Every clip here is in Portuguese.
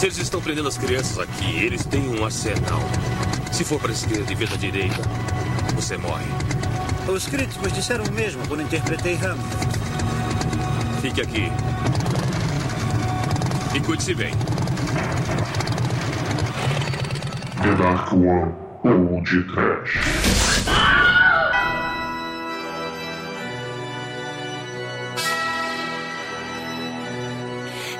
Se eles estão prendendo as crianças aqui, eles têm um arsenal. Se for para a esquerda e ver da direita, você morre. Os críticos disseram o mesmo quando interpretei Hamlet. Fique aqui. E cuide-se bem. The Dark One ou de Trash.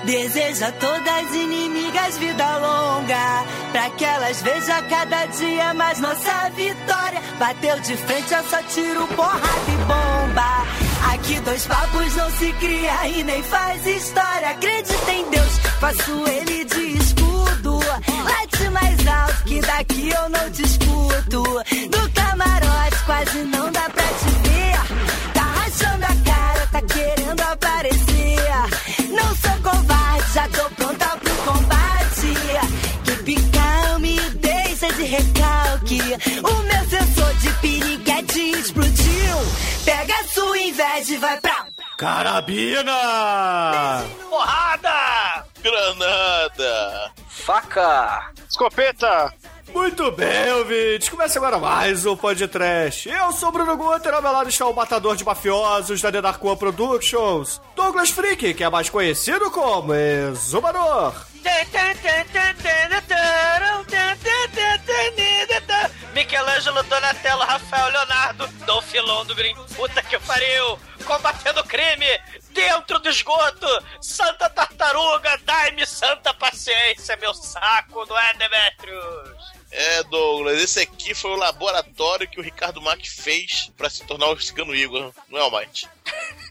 Deseja todas inimigas vida longa, pra que elas vejam cada dia mais nossa vitória. Bateu de frente, é só tiro, porrada e bomba. Aqui dois papos não se cria e nem faz história. Acredita em Deus, faço ele de escudo. Late mais alto que daqui eu não discuto. Do camarote quase não dá piriguete explodiu. Pega a sua inveja e vai pra. Carabina! Porrada! Granada! Faca! Escopeta! Muito bem, ouvintes. Começa agora mais um podcast. Eu sou o Bruno Guter, ao meu lado está o matador de mafiosos da One Productions, Douglas Freak, que é mais conhecido como Exumador. Michelangelo, Donatello, Rafael, Leonardo, Dolph Lundgren, puta que pariu, combatendo crime, dentro do esgoto, Santa Tartaruga, dai-me santa paciência, meu saco, não é, Demetrius? É, Douglas, esse aqui foi o laboratório que o Ricardo Mack fez pra se tornar o Cigano Igor, não é, Almighty?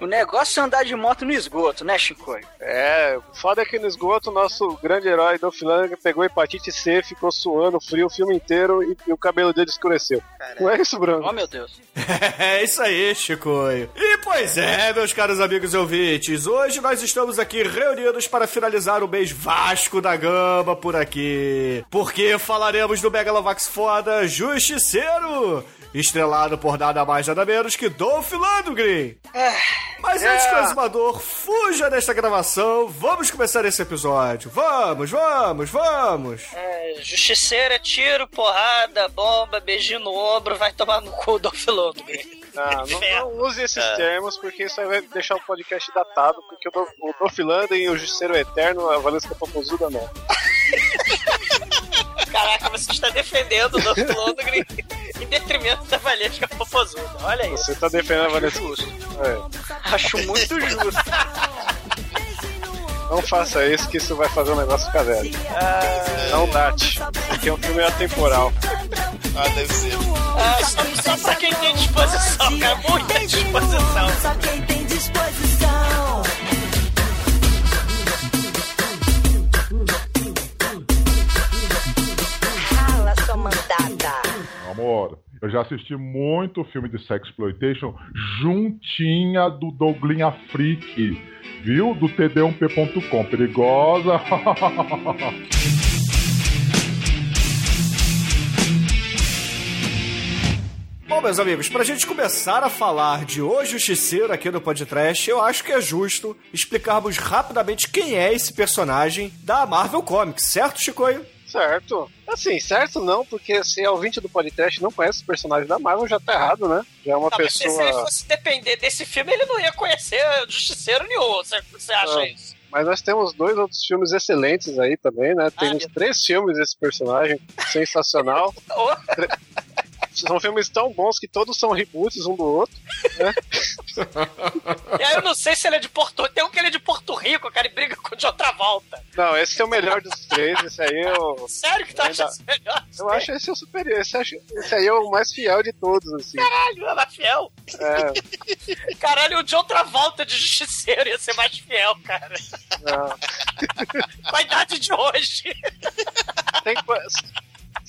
o negócio é andar de moto no esgoto, né, Chicoio? É, foda é que no esgoto o nosso grande herói Dolph Lundgren pegou hepatite C, ficou suando frio o filme inteiro e, e o cabelo dele escureceu. Não é isso, Bruno? Oh, meu Deus. é isso aí, Chicoio. E pois é, meus caros amigos e ouvintes, hoje nós estamos aqui reunidos para finalizar o mês Vasco da Gama por aqui. Porque falaremos do Megalovax foda Justiceiro estrelado por nada mais nada menos que Dolph Lundgren. É, Mas antes que o exumador fuja desta gravação, vamos começar esse episódio. Vamos, vamos, vamos. É, justiceira, tiro, porrada, bomba, beijinho no ombro, vai tomar no cu do Dolph Lundgren. Não, não, não use esses termos, porque isso aí vai deixar o podcast datado, porque o, Do- o Dolph Lundgren e o Justiceiro Eterno, a Valesca Popozuda não. Caraca, você está defendendo o Dolph Lundgren detrimento da Valesca Popozuda. Olha isso. Você tá defendendo a Valesca... Justo. É. Acho muito justo. Não faça isso, que isso vai fazer o negócio ficar velho. Não date, porque é um filme atemporal. Ah, deve ser. Ah, só, só pra quem tem disposição, cara. Muita disposição. Só quem tem disposição. Eu já assisti muito filme de sexploitation juntinha do Douglinha Freak, viu? Do td1p.com. Perigosa. Bom, meus amigos, pra gente começar a falar de O Justiceiro aqui no podcast, eu acho que é justo explicarmos rapidamente quem é esse personagem da Marvel Comics, certo, Chicoio? Certo. Assim, certo não, porque se é ouvinte do podcast e não conhece o personagem da Marvel, já tá errado, né? Já é uma Não, mas se pessoa. ele fosse depender desse filme, ele não ia conhecer Justiceiro nenhum. Você, você acha Ah. isso? Mas nós temos dois outros filmes excelentes aí também, né? Temos meu três filmes desse personagem sensacional. São filmes tão bons que todos são reboots um do outro. e aí eu não sei se ele é de Porto Tem um que ele é de Porto Rico, cara, e briga com o de outra volta. Não, esse é o melhor dos três. Esse aí eu. Sério que tu acha esse melhor? Eu acho esse o superior. Esse, acho- esse aí é o mais fiel de todos, assim. Caralho, é fiel. É, Caralho, o de outra volta de Justiceiro ia ser mais fiel, cara. não. Com a idade de hoje. Tem que-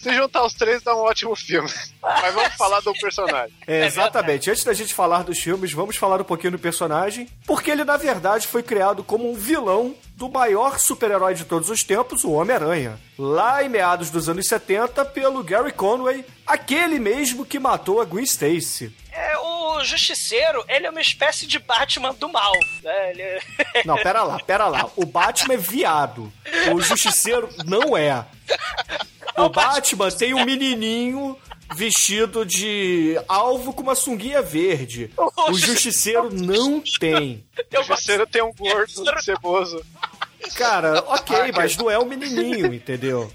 Se juntar os três dá um ótimo filme. Mas vamos falar do personagem. É, exatamente. Antes da gente falar dos filmes, vamos falar um pouquinho do personagem, porque ele, na verdade, foi criado como um vilão do maior super-herói de todos os tempos, o Homem-Aranha. Lá em meados dos anos 70, pelo Gary Conway, aquele mesmo que matou a Gwen Stacy. É, o Justiceiro, ele é uma espécie de Batman do mal. Né? Ele... Não, pera lá, pera lá. O Batman é viado. O Justiceiro não é. O Batman tem um menininho vestido de alvo com uma sunguinha verde. O Justiceiro não tem. O Justiceiro tem um gordo ceboso. Cara, ok, mas não é o menininho, entendeu?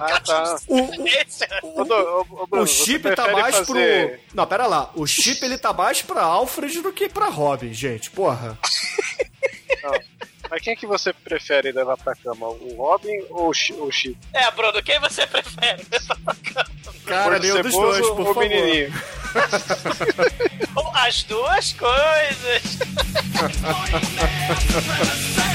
Ah, tá. O, o, ô, Bruno, o chip tá mais fazer- pro. Não, pera lá. O chip ele tá mais pra Alfred do que pra Robin, gente. Porra. Mas quem que você prefere levar pra cama? O Robin ou o Chi- o Chip? é, Bruno, quem você prefere? Cara, Gordo nenhum dos dois, por favor. menininho? As duas coisas.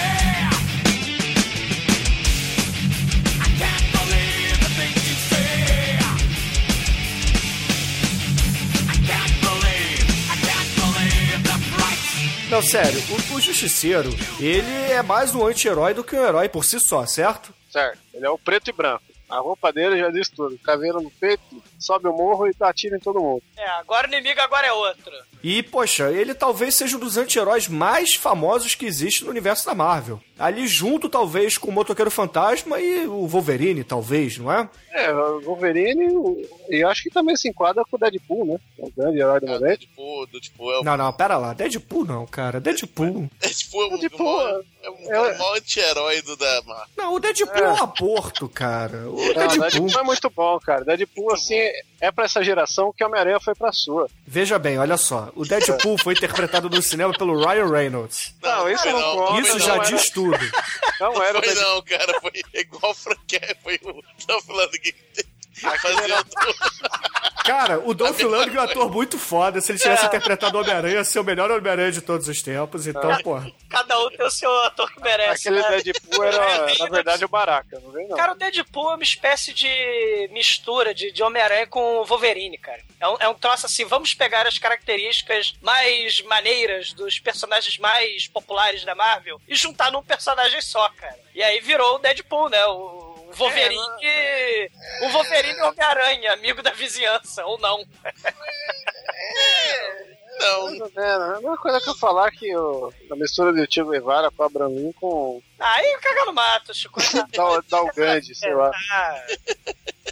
Não, sério, o, o Justiceiro, ele é mais um anti-herói do que um herói por si só, certo? Certo, ele é o preto e branco. A roupa dele já diz tudo. Caveira no peito, sobe o morro e dá tiro em todo mundo. É, agora o inimigo agora é outro. E, poxa, ele talvez seja um dos anti-heróis mais famosos que existe no universo da Marvel. Ali junto, talvez, com o Motoqueiro Fantasma e o Wolverine, talvez, não é? É, o Wolverine, o- e acho que também se enquadra com o Deadpool, né? É o grande herói do É, momento. Deadpool, Deadpool é o Não, não, pera lá. Deadpool não, cara. Deadpool. Deadpool é o Deadpool, maior, é o é- maior anti-herói do da Marvel. Não, o Deadpool é, um aborto, cara. O Não, Deadpool. Deadpool é muito bom, cara. Deadpool, assim, é pra essa geração que Homem-Aranha foi pra sua. Veja bem, olha só. O Deadpool foi interpretado no cinema pelo Ryan Reynolds. Não, isso não conta, Isso não já era- diz tudo. Não era o Foi Deadpool. não, cara, foi igual o Franquet, foi o Tô falando que fazendo Cara, o Dolph Lundgren é um ator muito foda. Se ele tivesse interpretado o Homem-Aranha, ia ser o melhor Homem-Aranha de todos os tempos. Então, porra. Cada um tem o seu ator que merece. Aquele né? Deadpool era, na verdade, o Baraka, não vem não. Cara, o Deadpool é uma espécie de mistura de, de Homem-Aranha com Wolverine, cara. É um, é um troço assim, vamos pegar as características mais maneiras dos personagens mais populares da Marvel e juntar num personagem só, cara. E aí virou o Deadpool, né? O o Wolverine. O Wolverine o Homem-Aranha, amigo da vizinhança, ou não. Não, Mais ou menos. A mesma coisa que eu falar que o, a mistura do Tio Guevara com Abraham Lincoln com Aí caga no mato, Chico. Dal- Dalgande, sei lá. Ah.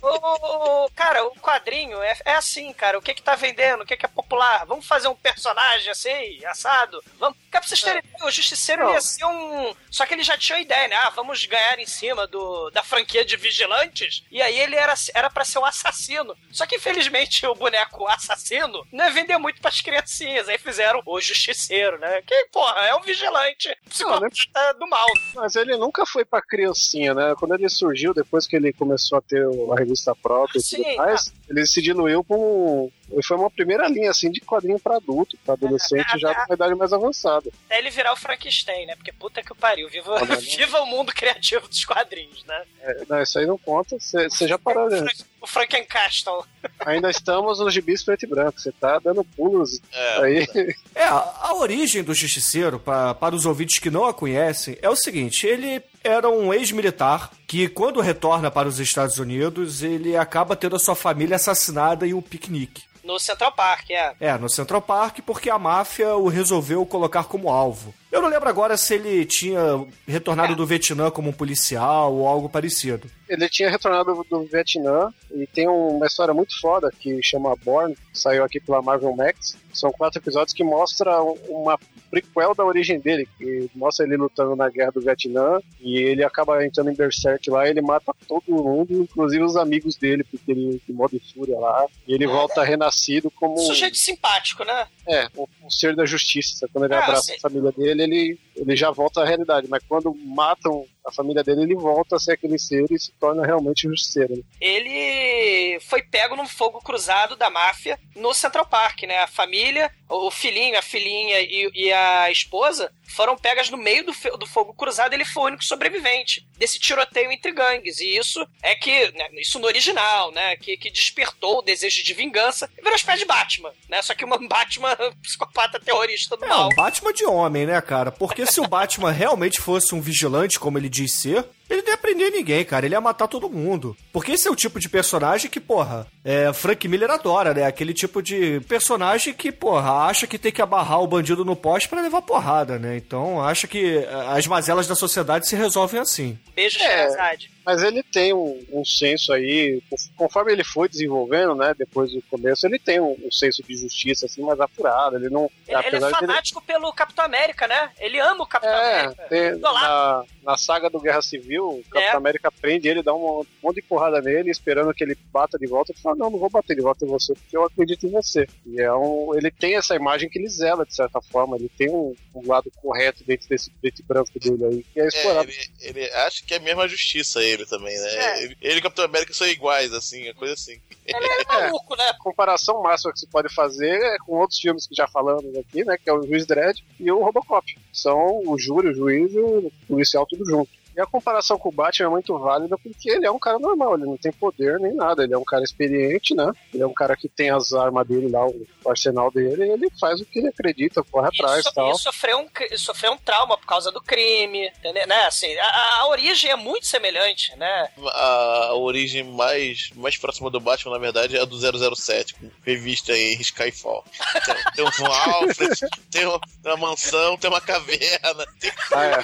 O, o- cara, o quadrinho é, é assim, cara. O que que tá vendendo? O que que é popular? Vamos fazer um personagem assim, assado? Vamos. Cara, pra vocês terem ideia, o Justiceiro Não. ia ser um. Só que ele já tinha a ideia, né? Ah, vamos ganhar em cima do, da franquia de vigilantes. E aí ele era, era pra ser um assassino. Só que infelizmente o boneco assassino não ia vender muito pras criancinhas. Aí fizeram o Justiceiro, né? Que, porra, é um vigilante psicopata do mal. Mas ele nunca foi pra criancinha, né? Quando ele surgiu, depois que ele começou a ter a revista própria e Sim, tudo mais, ele se diluiu com. Ele foi uma primeira linha, assim, de quadrinho pra adulto, pra adolescente já com uma idade mais avançada. Até ele virar o Frankenstein, né? Porque puta que o pariu. Viva, né? viva o mundo criativo dos quadrinhos, né? É, não, isso aí não conta. Você já parou, né? O Frankencastle. Ainda estamos nos gibis preto e branco. Você tá dando pulos É, aí. É, a a origem do Justiceiro, pa- para os ouvintes que não a conhecem, é o seguinte: ele era um ex-militar que, quando retorna para os Estados Unidos, ele acaba tendo a sua família assassinada em um piquenique. No Central Park, é. É, no Central Park, porque a máfia o resolveu colocar como alvo. Eu não lembro agora se ele tinha retornado do Vietnã como um policial ou algo parecido. Ele tinha retornado do, Vietnã e tem uma história muito foda que chama Born, que saiu aqui pela Marvel Max. São quatro episódios que mostra um- uma prequel da origem dele, que mostra ele lutando na guerra do Vietnã e ele acaba entrando em Berserk lá, ele mata todo mundo, inclusive os amigos dele, porque ele em modo fúria lá, e ele volta renascido como Sujeito simpático, né? é, um, um ser da justiça. Quando ele Ah, abraça sim. a família dele, ele, ele já volta à realidade. Mas quando matam a família dele, ele volta a ser aquele ser e se torna realmente justiceiro. né? Ele foi pego num fogo cruzado da máfia no Central Park, né? A família, o filhinho, a filhinha e, e a esposa foram pegas no meio do, do fogo cruzado. Ele foi o único sobrevivente desse tiroteio entre gangues. E isso é que, né, isso no original, né? Que, que despertou o desejo de vingança e virou uma espécie de Batman, né? Só que uma Batman psicopata terrorista do É, mal. um Batman de homem, né, cara? Porque se o Batman realmente fosse um vigilante, como ele diz ser, ele não ia prender ninguém, cara. Ele ia matar todo mundo. Porque esse é o tipo de personagem que, porra, é, Frank Miller adora, né? Aquele tipo de personagem que, porra, acha que tem que abarrar o bandido no poste para levar porrada, né? Então, acha que as mazelas da sociedade se resolvem assim. Beijo, É. Mas ele tem um, um senso aí, conforme ele foi desenvolvendo, né, depois do começo, ele tem um, um senso de justiça assim mais apurado. Ele não, Ele, ele é de ele- fanático pelo Capitão América, né? Ele ama o Capitão É, América. tem- na, na saga do Guerra Civil, o Capitão É. América prende ele, dá um monte de porrada nele, esperando que ele bata de volta. Ele fala: Não, não vou bater de volta em você, porque eu acredito em você. E é um, ele tem essa imagem que ele zela, de certa forma. Ele tem um, um lado correto dentro desse preto branco dele aí, que é É, explorado. ele, ele acha que é a mesma justiça ele também, né? É. Ele, ele e o Capitão América são iguais, assim, a coisa assim. Ele é maluco, né? A comparação máxima que se pode fazer é com outros filmes que já falamos aqui, né? Que é o Juiz Dredd e o Robocop. São o júri, o juiz e o policial tudo junto. E a comparação com o Batman é muito válida porque ele é um cara normal, ele não tem poder nem nada, ele é um cara experiente, né? Ele é um cara que tem as armas dele lá, o arsenal dele, e ele faz o que ele acredita, corre atrás e, e tal. e sofreu, um, sofreu um trauma por causa do crime, entendeu? Né? Assim, a, a origem é muito semelhante, né? A, a origem mais, mais próxima do Batman, na verdade, é a do 007, com revista em Skyfall. Tem, tem um Alfred, tem uma, uma mansão, tem uma caverna, tem Ah, é.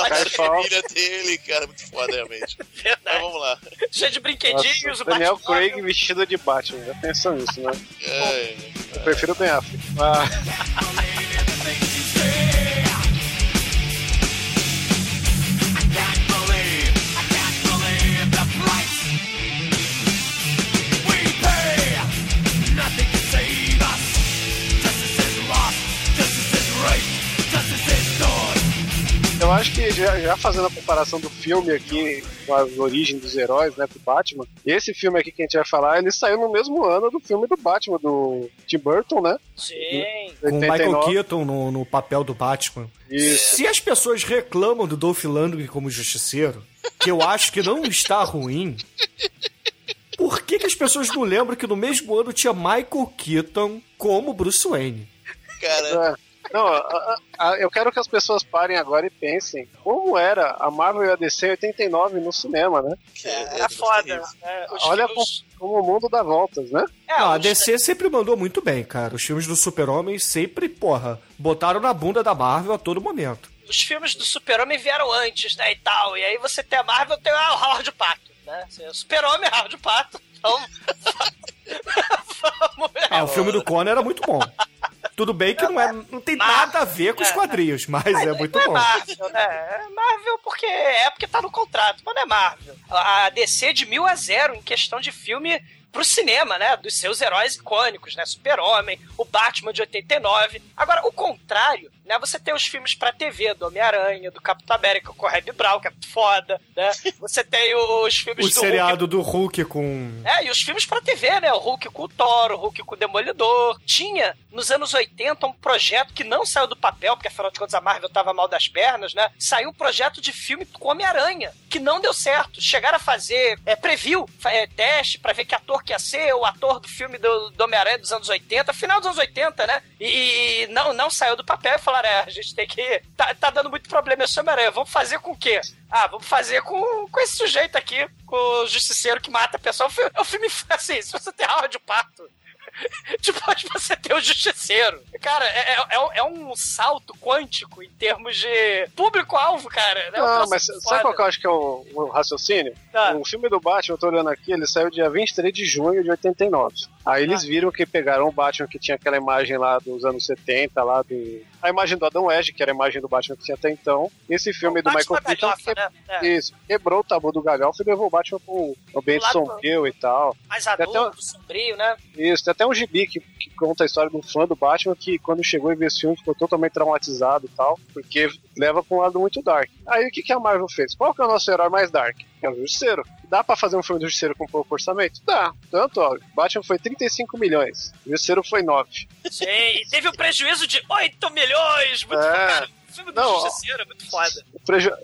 Uma Skyfall. família dele, cara, muito foda, realmente. Mas Verdade. vamos lá. Cheio de brinquedinhos, Nossa, o Daniel Batmóvel. Craig vestido de Batman, já pensou nisso, né? É, Eu prefiro o Ben Affleck. Ah, Eu acho que já, já fazendo a comparação do filme aqui com a origem dos heróis, né, do Batman, esse filme aqui que a gente vai falar, ele saiu no mesmo ano do filme do Batman, do Tim Burton, né? Sim. Com o Michael 89. Keaton no, no papel do Batman. Isso. Se as pessoas reclamam do Dolph Lundgren como justiceiro, que eu acho que não está ruim, por que, que as pessoas não lembram que no mesmo ano tinha Michael Keaton como Bruce Wayne? cara, É. Não, a- a- eu quero que as pessoas parem agora e pensem como era a Marvel e a DC em 89 no cinema, né? É, é foda. Os Olha filmes- como o mundo dá voltas, né? É, Não, a DC sempre mandou muito bem, cara. Os filmes do Super-Homem sempre, porra, botaram na bunda da Marvel a todo momento. os filmes do Super-Homem vieram antes, né, e tal. E aí você tem a Marvel, tem ah, o Howard Pato, né? Assim, O Super-Homem é Howard Pato. Então... Vamos... Ah, o filme do Conan era muito bom. Tudo bem que não, é, não tem nada a ver com os quadrinhos, mas é muito é bom. Marvel, né? É Marvel porque é porque tá no contrato, mas não é Marvel. A DC de mil a zero em questão de filme pro cinema, né? Dos seus heróis icônicos, né? Super-Homem, o Batman de 89. Agora, o contrário, né? Você tem os filmes pra TV do Homem-Aranha, do Capitão América com o Reb Brown, que é foda, né? Você tem os filmes O do Hulk seriado do Hulk com. é, e os filmes pra TV, né? O Hulk com o Thor, o Hulk com o Demolidor. Tinha, nos anos 80, um projeto que não saiu do papel, porque afinal de contas a Marvel tava mal das pernas, né? Saiu um projeto de filme com Homem-Aranha, que não deu certo. Chegaram a fazer é, preview, é, teste pra ver que ator que ia ser, o ator do filme do, do Homem-Aranha dos anos 80, final dos anos 80, né? E, e não, não saiu do papel e falaram: é, a gente tem que. Tá, tá dando muito problema esse Homem-Aranha, vamos fazer com o quê? Ah, vamos fazer com, com esse sujeito aqui, com o justiceiro que mata a pessoa. É um filme- É assim, se você tem Howard Pato, depois você tem o justiceiro. Cara, é, é- é um- é um salto quântico em termos de público-alvo, cara. É um Não, mas foda. sabe qual que eu acho que é o, o raciocínio? Tá. O filme do Batman, eu tô olhando aqui, ele saiu dia 23 de junho de 89. Aí eles Ah. viram que pegaram o Batman que tinha aquela imagem lá dos anos 70, lá do. A imagem do Adão Edge, que era a imagem do Batman que tinha até então. Esse filme do Batman Michael Keaton. galhofa, né? É, Isso, quebrou o tabu do galhofa e levou o Batman pro ambiente sombrio e tal. mais Tem até adulto, sombrio, né? Isso, tem até um gibi que, que conta a história do fã do Batman que quando chegou e viu esse filme ficou totalmente traumatizado e tal, porque leva pra um lado muito dark. Aí o que, que a Marvel fez? Qual que é o nosso herói mais dark? É o Justiceiro. Dá pra fazer um filme do Justiceiro com pouco orçamento? Dá. Tanto, ó, Batman foi 35 milhões, o Justiceiro foi 9. Sim, e teve um prejuízo de 8 milhões. Muito É. o filme do Não. Justiceiro é muito foda.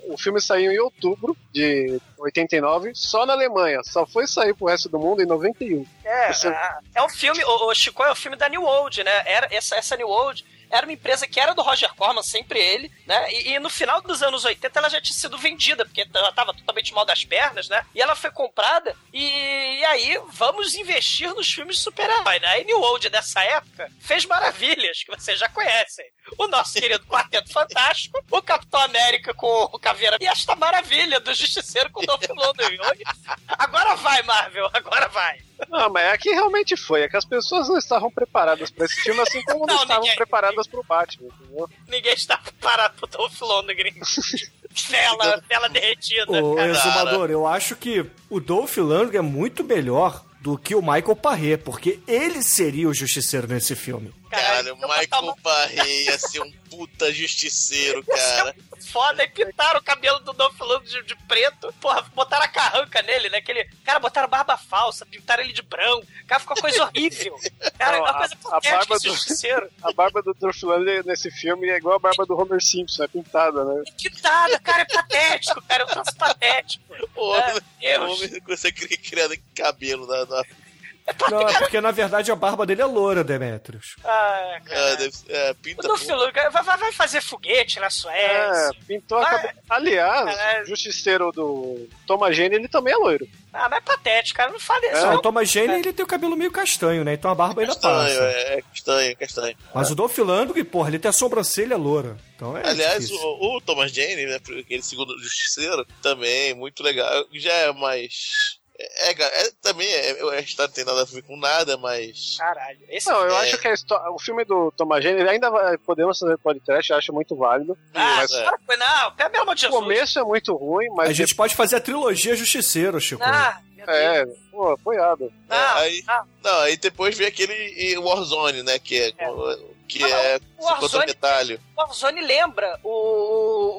O, o filme saiu em outubro de 89, só na Alemanha. Só foi sair pro resto do mundo em 91. É, Você- é, é um filme, o, o Chico é o filme da New Old, né? Era, essa, essa New Old era uma empresa que era do Roger Corman, sempre ele, né? E, e no final dos anos 80 ela já tinha sido vendida, porque ela tava totalmente mal das pernas, né? E ela foi comprada e, e aí vamos investir nos filmes de super-herói, né? E New dessa época fez maravilhas que vocês já conhecem. O nosso querido Quarteto Fantástico, o Capitão América com o Caveira e esta maravilha do Justiceiro com o Dolph Lundgren. Agora vai, Marvel, agora vai. Não, mas é que realmente foi. É que as pessoas não estavam preparadas pra esse filme, assim como não, Não, estavam ninguém- preparadas pro Batman, entendeu? Ninguém está preparado pro Dolph Lundgren. Vela, vela derretida. Ô, cara. exumador, eu acho que o Dolph Lundgren é muito melhor do que o Michael Parré, porque ele seria o justiceiro nesse filme. Caralho, o Michael uma- Parrey ia ser um puta justiceiro, cara. Foda, e pintaram o cabelo do Dolph Lundgren de, de preto. Porra, botaram a carranca nele, né? Aquele, cara, botaram barba falsa, pintaram ele de branco. Cara, ficou uma coisa horrível. Cara, Não, uma coisa a- barba esse do- justiceiro. A barba do Dolph Lundgren nesse filme é igual a barba do Homer Simpson, é pintada, né? Pintada, cara, é patético, cara, é um troço patético. O homem, É, o homem não consegue criar cabelo na. na Não, é porque na verdade a barba dele é loura, Demetrius. Ah, cara. ah, deve, é, O pinta. Dolph Lundgren vai, vai- vai fazer foguete na É, Suécia. pintou a Ah, cabeça. Aliás, é. o justiceiro do Thomas Jane, ele também é loiro. Ah, mas é patético, cara, não fale isso. Não, não. o Thomas Jane ele tem o cabelo meio castanho, né? Então a barba ainda Castanho, passa. é, é castanho, castanho. Mas o Dolph Lundgren, porra, ele tem a sobrancelha loura. Então é Aliás, o, o Thomas Jane, né, aquele segundo justiceiro, também muito legal. Já é mais. É, é, é- também é, a história não tem nada a ver com nada, mas. Caralho, esse Não, eu É. acho que a histó- o filme do Thomas Jane, ele ainda vai, podemos fazer podcast, eu acho muito válido. Ah, mas é. não, pelo amor de o começo é muito ruim, mas A gente pode fazer a trilogia Justiceiro, Chico. Ah, meu Deus. é, pô, apoiado. Não, É, aí, não. não, aí depois vem aquele Warzone, né? Que é. Que Ah, é o Warzone- detalhe. O Warzone lembra o,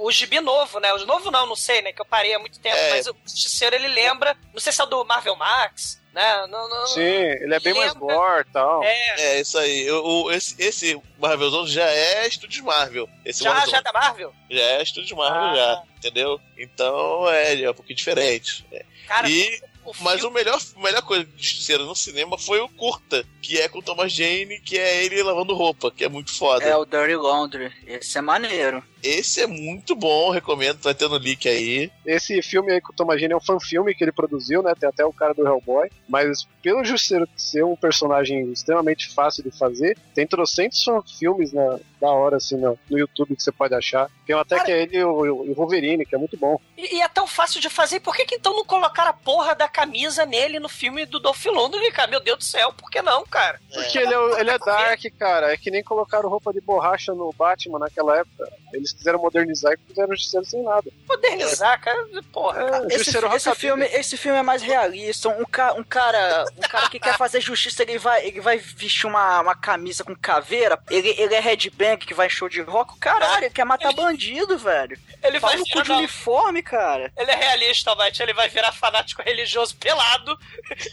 o, gibi novo, né? O novo não, não sei, né? Que eu parei há muito tempo, É. mas o Justiceiro ele lembra. Não sei se é do Marvel Max, né? Não, não, Sim, ele é bem mais Lembra? gore e tal. É, É, isso aí. O, o- esse, esse Marvel Zone já é Estúdios Marvel. Esse já, Warzone já é da Marvel? já é Estúdios Marvel, Ah. já. Entendeu? Então é, é um pouquinho diferente. É. Cara, e, o mas o melhor, a melhor coisa de Justiceiro no cinema foi o curta, que é com o Thomas Jane, que é ele lavando roupa, que é muito foda. É o Dirty Laundry. Esse é maneiro. Esse é muito bom, recomendo, vai ter no link aí. Esse filme aí com o Thomas Jane é um fanfilme que ele produziu, né? Tem até o cara do Hellboy. Mas pelo Justiceiro ser um personagem extremamente fácil de fazer, tem trocentos fanfilmes na, da hora, assim, no, no YouTube que você pode achar. Tem até Cara- que é ele e o, o Wolverine, que é muito bom. E, e é tão fácil de fazer, por que, que então não colocaram a porra da camisa nele no filme do Dolph Lundgren, cara? Meu Deus do céu, por que não, cara? Porque ele é, ele é dark, cara. É que nem colocaram roupa de borracha no Batman naquela época. Eles quiseram modernizar e fizeram o Justiceiro sem nada. Modernizar, cara, porra. É, cara. Esse, esse filme, esse filme é mais realista. Um, ca, um cara, um cara que quer fazer justiça, ele vai, ele vai vestir uma, uma camisa com caveira. Ele, ele é headbang que vai em show de rock. Caralho, ele quer matar bandido, velho. Ele vai Fala no cu de uniforme, cara. Ele é realista, Almighty. Ele vai virar fanático religioso pelado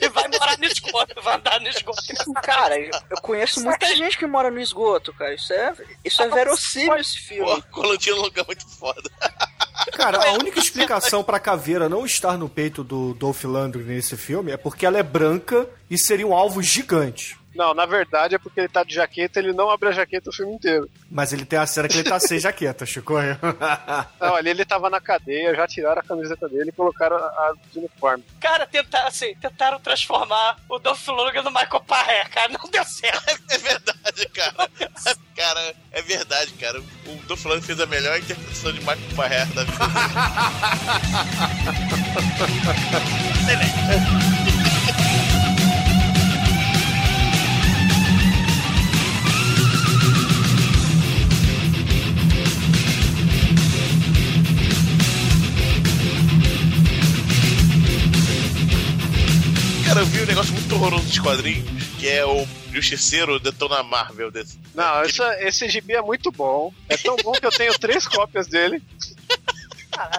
e vai morar no esgoto, vai andar no esgoto. Cara, eu, eu conheço muita gente que mora no esgoto, cara. Isso é, isso é verossímil esse filme. Pô, Colantinho é um lugar muito foda. Cara, a única explicação pra caveira não estar no peito do Dolph Lundgren nesse filme é porque ela é branca e seria um alvo gigante. Não, na verdade é porque ele tá de jaqueta, ele não abre a jaqueta o filme inteiro. Mas ele tem a cena que ele tá sem jaqueta, Chico. Não, ali ele tava na cadeia, já tiraram a camiseta dele e colocaram a, a de uniforme. Cara, tentaram, assim, tentaram transformar o Dolph Lundgren no Michael Parré, cara. Não deu certo. É verdade, cara. Cara, é verdade, cara. O Dolph Lundgren fez a melhor interpretação de Michael Parrer da vida dele. Cara, eu vi um negócio muito horroroso dos quadrinhos, que é o Justiceiro Detona Marvel desse. Não, Aquele- essa- esse gibi é muito bom. É tão bom que eu tenho três cópias dele.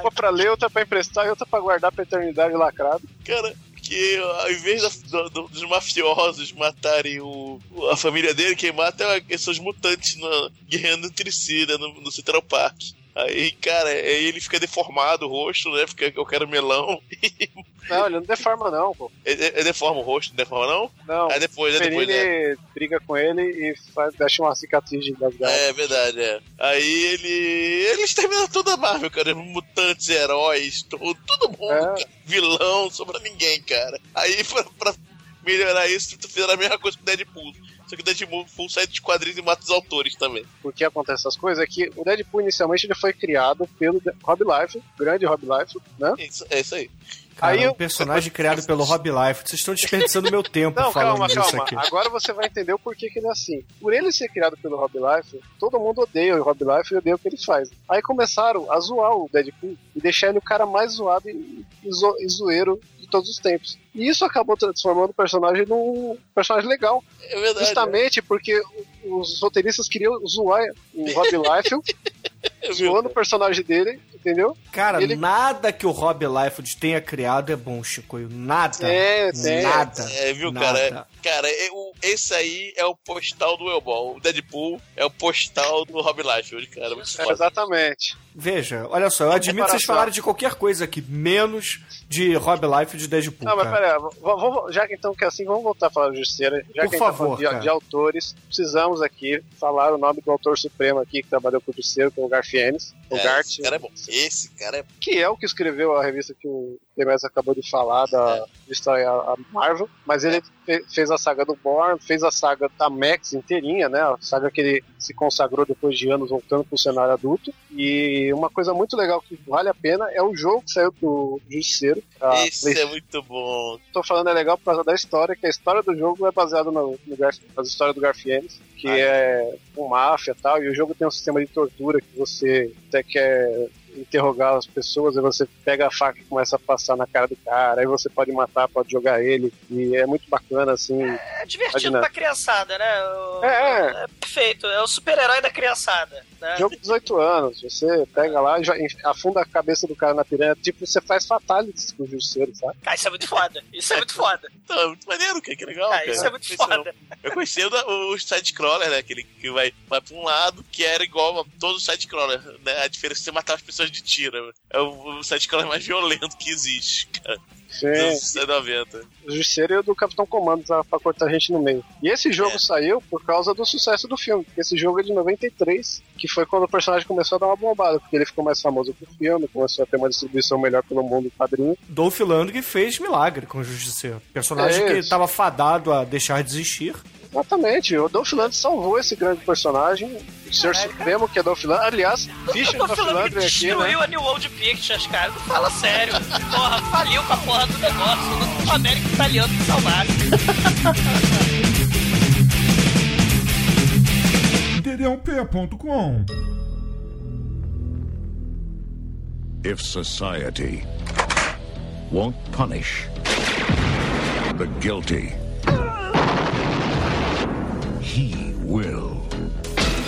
Uma pra ler, outra pra emprestar e outra pra guardar pra eternidade lacrado. Cara, que ao invés da- do- do- dos mafiosos matarem o, o- a família dele, quem mata é, são os mutantes na, guerreando entre si né, no, no Central Park. Aí, cara, aí ele fica deformado o rosto, né? Fica eu quero melão. Não, ele não deforma, não, pô. Ele, ele deforma o rosto, não deforma, não? Não. Aí depois, o né? Depois, né? Ferini briga com ele e faz, deixa uma cicatriz de garras. É verdade, é. Aí ele. Ele extermina toda a Marvel, cara. Mutantes, heróis, todo, todo mundo, É. Vilão, sobra ninguém, cara. Aí pra, pra melhorar isso, tu fizeram a mesma coisa com o Deadpool. Só que o Deadpool sai dos quadrinhos e mata os autores também. Por que acontece essas coisas? É que o Deadpool inicialmente ele foi criado pelo Rob Life, grande Rob Life, né? Isso, é isso aí. Cara, Aí um eu- personagem criado pelo Rob Life. Vocês estão desperdiçando meu tempo Não, falando calma, calma. aqui. Agora você vai entender o porquê que ele é assim. Por ele ser criado pelo Rob Life, todo mundo odeia o Rob Life e odeia o que ele faz. Aí começaram a zoar o Deadpool e deixar ele o cara mais zoado e, e, zo- e zoeiro de todos os tempos. E isso acabou transformando o personagem num personagem legal. É verdade. Justamente porque o- os roteiristas queriam zoar o Rob Life, É, zoando o personagem dele, entendeu? Cara, Ele- nada que o Rob Liefeld tenha criado é bom, Chicoio. Nada. É, tem. Nada. É, viu, nada. cara? É- Cara, é o- esse aí é o postal do Elbol. O Deadpool é o postal do Rob Liefeld, cara. Muito É, exatamente. Veja, olha só, eu admito que vocês falaram de qualquer coisa aqui, menos de Rob Life e de Deadpool. Não, mas cara. pera, v- vamos, já que então que é assim, vamos voltar a falar do Justiceira. Já Por que a gente favor, tá de, de autores, precisamos aqui falar o nome do autor supremo aqui que trabalhou com o Justiceiro, que é o Garfienes, o É, Gart, Esse cara é bom. Esse cara é que é o que escreveu a revista que o Demes acabou de falar, da história a Marvel, mas ele fe- fez a saga do Born, fez a saga da Max inteirinha, né? A saga que ele se consagrou depois de anos voltando pro cenário adulto. E uma coisa muito legal que vale a pena é o jogo que saiu do Justiceiro. Esse Play- é muito bom. tô falando é legal por causa da história, que a história do jogo é baseada no, no Garf, nas histórias do Garfienes, que Ah. é um máfia e tal, e o jogo tem um sistema de tortura que você até quer interrogar as pessoas, aí você pega a faca e começa a passar na cara do cara, aí você pode matar, pode jogar ele, e é muito bacana, assim. É divertido Imagina. pra criançada, né? O- É, é perfeito, é o super-herói da criançada. Né? Jogo de 18 anos, você pega lá e afunda a cabeça do cara na piranha, tipo, você faz fatalities com o justiceiro, sabe? Cara, isso é muito foda. Isso é muito foda. Não, é muito maneiro, cara. Que legal, Cara, cara. isso é muito foda. Eu conheci o, o side-scroller, né? Aquele que vai, vai pra um lado, que era igual a todo side-scroller, né? A diferença é você matar as pessoas de tiro. É o, o side-scroller mais violento que existe, cara. Sim. Dos anos 90. O Justiceiro e o do Capitão Comando pra, pra cortar a gente no meio. E esse jogo É. saiu por causa do sucesso do filme. Esse jogo é de 93, que foi quando o personagem começou a dar uma bombada, porque ele ficou mais famoso pro filme, começou a ter uma distribuição melhor pelo mundo do quadrinho. Dolph Lundgren fez milagre com o Justiceiro. Personagem É que estava fadado a deixar de existir. Exatamente, o Dolph Lundgren salvou esse grande personagem, o Ser Supremo, que é Dolph Lundgren. Aliás, Fischer Eu Dolph Lundgren aqui, destruiu né? a New World Pictures, cara. Não fala sério. Porra, faliu com a porra do negócio. O América Italiano que salvaram. td1p.com If society won't punish the guilty, he will.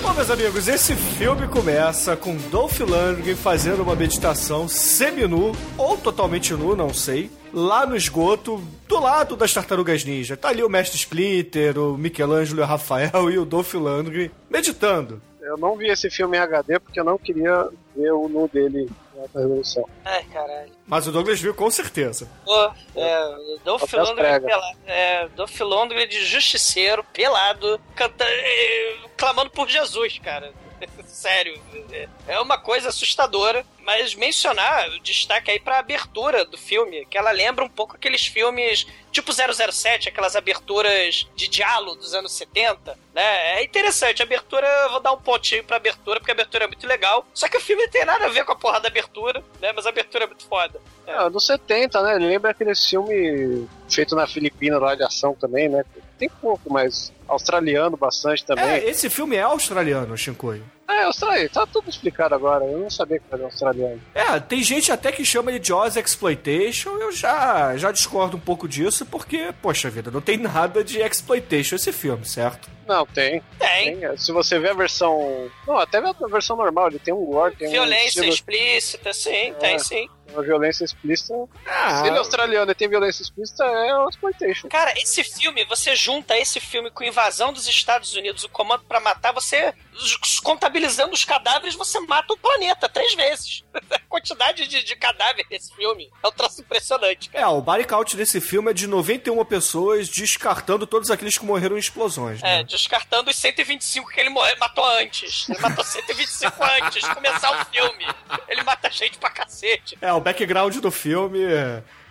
Bom, meus amigos, esse filme começa com Dolph Lundgren fazendo uma meditação semi-nu, ou totalmente nu, não sei, lá no esgoto, do lado das Tartarugas Ninja. Tá ali o Mestre Splinter, o Michelangelo e o Rafael e o Dolph Lundgren meditando. Eu não vi esse filme em HD porque eu não queria ver o nu dele resolução. Ai, caralho. Mas o Douglas viu com certeza. Pô, é, Dolph Lundgren pelado. É, Dolph Lundgren de justiceiro, pelado, cantando, é, clamando por Jesus, cara. Sério, é- é uma coisa assustadora, mas mencionar, o destaque aí pra abertura do filme, que ela lembra um pouco aqueles filmes tipo 007, aquelas aberturas de diálogo dos anos 70, né? É interessante, a abertura, eu vou dar um pontinho pra abertura, porque a abertura é muito legal, só que o filme não tem nada a ver com a porra da abertura, né? Mas a abertura é muito foda. É, nos 70, né? Ele lembra aquele filme feito na Filipina lá de ação também, né? Tem pouco, mas australiano bastante também. É, esse filme é australiano, Shinkoio. É, Austrália, tá tudo explicado agora. Eu não sabia que era australiano. É, tem gente até que chama de Jaws Exploitation, eu já, já discordo um pouco disso, porque, poxa vida, não tem nada de Exploitation esse filme, certo? Não, tem. Tem. Tem. Se você vê a versão. Não, até a versão normal, ele tem um gore, tem um. Violência estilo- explícita, sim, tem sim. Uma violência explícita. Ah. Se ele é australiano e tem violência explícita, é o exploitation. Cara, esse filme, você junta esse filme com Invasão dos Estados Unidos, o Comando pra Matar, você, contabilizando os cadáveres, você mata o planeta três vezes. A quantidade de, de cadáver desse filme é um troço impressionante, cara. É, o body count desse filme é de 91 pessoas, descartando todos aqueles que morreram em explosões. Né? É, descartando os 125 que ele morreu, matou antes. Ele matou 125 antes de começar o filme. Ele mata gente pra cacete. É, o background do filme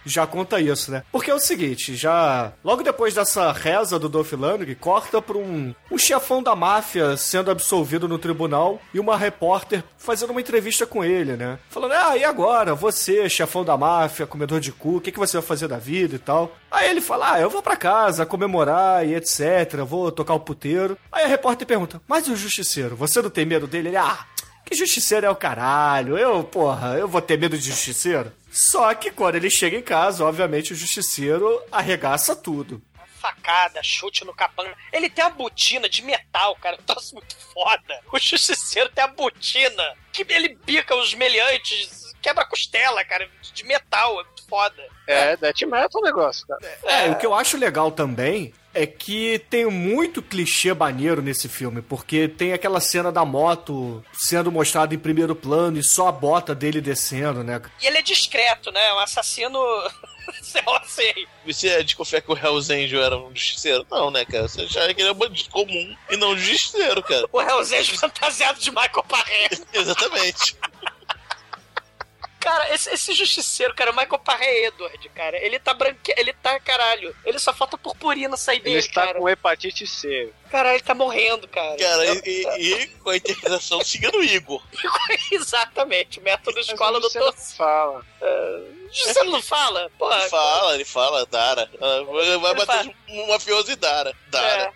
já conta isso, né? Porque é o seguinte, já logo depois dessa reza do Dolph Lundgren, corta pra um, um chefão da máfia sendo absolvido no tribunal e uma repórter fazendo uma entrevista com ele, né? Falando, ah, e agora? Você, chefão da máfia, comedor de cu, o que, que você vai fazer da vida e tal? Aí ele fala, ah, eu vou pra casa comemorar e etc, vou tocar o puteiro. Aí a repórter pergunta, mas o justiceiro? Você não tem medo dele? Ele, ah, que justiceiro é o caralho? Eu, porra, eu vou ter medo de justiceiro? Só que quando ele chega em casa, obviamente o justiceiro arregaça tudo. Facada, chute no capanga. Ele tem a botina de metal, cara. Um troço muito foda. O justiceiro tem a botina. Que ele bica os meliantes, quebra a costela, cara, de metal. É muito foda. É, death metal o negócio, cara. É, o que eu acho legal também é que tem muito clichê maneiro nesse filme, porque tem aquela cena da moto sendo mostrada em primeiro plano e só a bota dele descendo, né? E ele é discreto, né? Um assassino. Sei lá, sei. Você é de confiar que o Hells Angel era um justiceiro? Não, né, cara? Você achava que ele era um bandido comum e não um justiceiro, cara. O Hells Angel fantasiado de Michael Paré. Exatamente. Cara, esse, esse justiceiro, cara, o Michael Paré Edward, cara, ele tá branque... ele tá, caralho, ele só falta purpurina sair Ele dele, está cara. com hepatite C. Caralho, ele tá morrendo, cara. Cara, e, e- e com a interpretação seguindo o Igor. Exatamente, método escola do Mas você não Tor... fala. Você não fala? Porra, Ele fala, ele fala, Dara. Ah, Vai Ele bater um mafioso e Dara. Dara.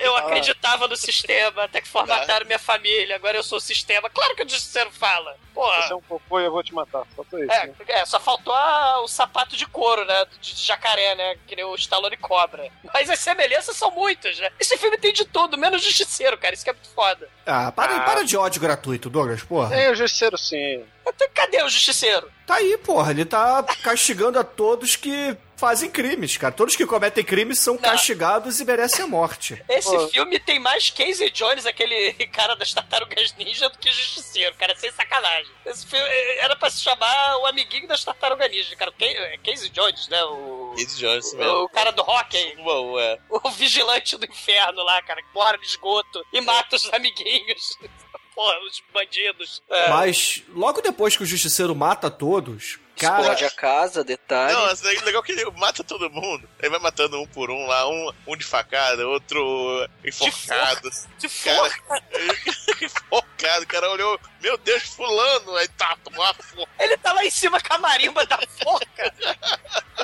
Eu acreditava no sistema, até que formataram minha família, agora eu sou o sistema. Claro que o justiceiro fala. Você é Porra. um cocô e eu vou te matar. Faltou isso, É, né? é, só faltou a- o sapato de couro, né? De, de jacaré, né? Que nem o Stallone cobra. Mas as semelhanças são muitas, né? Esse filme tem de tudo, menos justiceiro, cara. Isso que é muito foda. Ah, para, Ah. para de ódio gratuito, Douglas, porra. Tem o justiceiro sim. Cadê o justiceiro? Tá aí, porra. Ele tá castigando a todos que fazem crimes, cara. Todos que cometem crimes são castigados e merecem a morte. Esse Pô. filme tem mais Casey Jones, aquele cara das tartarugas ninja, do que Justiceiro, cara, sem sacanagem. Esse filme eh, era pra se chamar o amiguinho das tartarugas ninja, cara. O Ca- eh, Casey Jones, né? O, Casey Jones mesmo. o cara do hockey. Bom, é. O vigilante do inferno lá, cara, que mora no esgoto e mata os amiguinhos. Porra, os bandidos. É. Mas logo depois que o justiceiro mata todos, cara. Explode a casa, detalhe. Não, mas é legal que ele mata todo mundo. Ele vai matando um por um lá, um, um de facada, outro enforcado. De forca. enforcado, o cara olhou, meu Deus, fulano, aí tá, tomou forca. Ele tá lá em cima com a marimba da forca.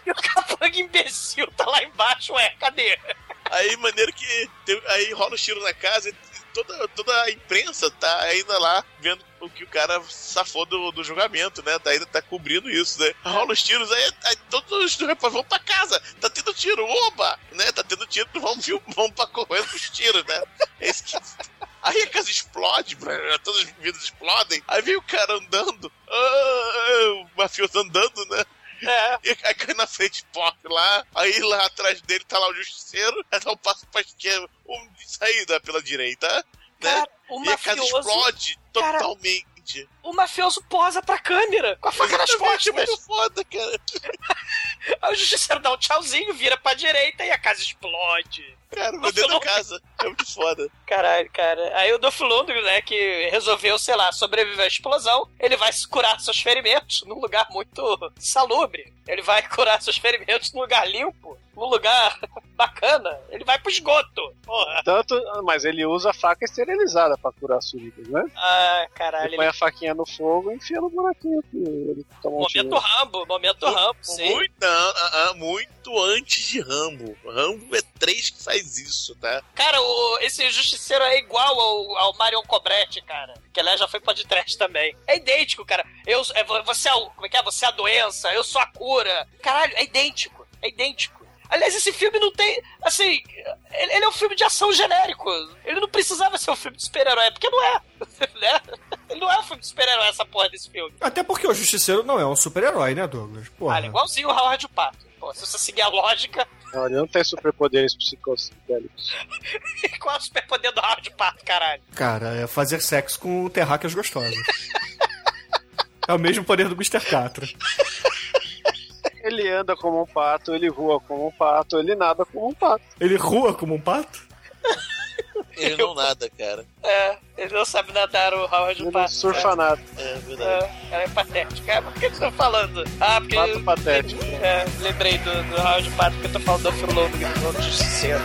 e o capanga imbecil tá lá embaixo, ué, cadê? Aí, maneiro que tem- aí rola os tiros na casa e toda, toda a imprensa tá ainda lá vendo o que o cara safou do, do julgamento, né? Tá, ainda tá cobrindo isso, né? Rola os tiros, aí, aí todos os repórteres vão pra casa, tá tendo tiro, oba! Né? Tá tendo tiro, vão, fil- vão pra correndo pros tiros, né? É isso que- Aí a casa explode, todas as vidas explodem. Aí vem o cara andando, ah, o mafioso andando, né? É. E aí cai na frente, pop lá. Aí lá atrás dele tá lá o justiceiro. Aí dá um passo pra esquerda, um de saída pela direita. Né? Cara, o e a casa mafioso. explode Cara, totalmente. O mafioso posa pra câmera, com a faca nas é costas. muito foda, cara. Aí o justiceiro dá um tchauzinho, vira pra direita e a casa explode. Cara, meu dentro da casa. É muito foda. Caralho, cara. Aí o Dolph Lundgren, né, que resolveu, sei lá, sobreviver à explosão, ele vai se curar seus ferimentos num lugar muito salubre. Ele vai curar seus ferimentos num lugar limpo, num lugar bacana. Ele vai pro esgoto. Porra. Tanto, mas ele usa a faca esterilizada pra curar as feridas, né? Ah, caralho. Ele põe a faquinha no fogo e enfia no buraquinho ele toma um tiro. Momento Rambo, momento Rambo, sim. Muito, ah, ah, muito antes de Rambo. Rambo é 3 que faz isso, tá? Cara, o- esse justiceiro é igual ao, ao Marion Cobretti, cara. Que aliás já foi podcast também. É idêntico, cara. Eu, é, vo- você é o. Como é que é? Você é a doença, eu sou a cura. Caralho, é idêntico. É idêntico. Aliás, esse filme não tem. Assim, ele, ele é um filme de ação genérico. Ele não precisava ser um filme de super-herói, porque não é. Né? Ele não é um filme de super-herói, essa porra desse filme. Até porque o Justiceiro não é um super-herói, né, Douglas? Porra. Ah, é igualzinho o Howard Pato. Pô, se você seguir a lógica, Não, ele não tem superpoderes psicodélicos. qual é o superpoder do Howard Pato, caralho? Cara, é fazer sexo com terráqueas gostosas. é o mesmo poder do Mr. Catra. Ele anda como um pato, ele voa como um pato, ele nada como um pato. Ele rua como um pato? Ele não nada, cara. É, ele não sabe nadar o Howard Ele não Pato. surfa nada. É verdade. É, é patético. É, por que você tá falando? Ah, porque. Pato patético. É, lembrei do, do Howard Pato porque eu tô falando do Phil Lundgren, do outro justiceiro.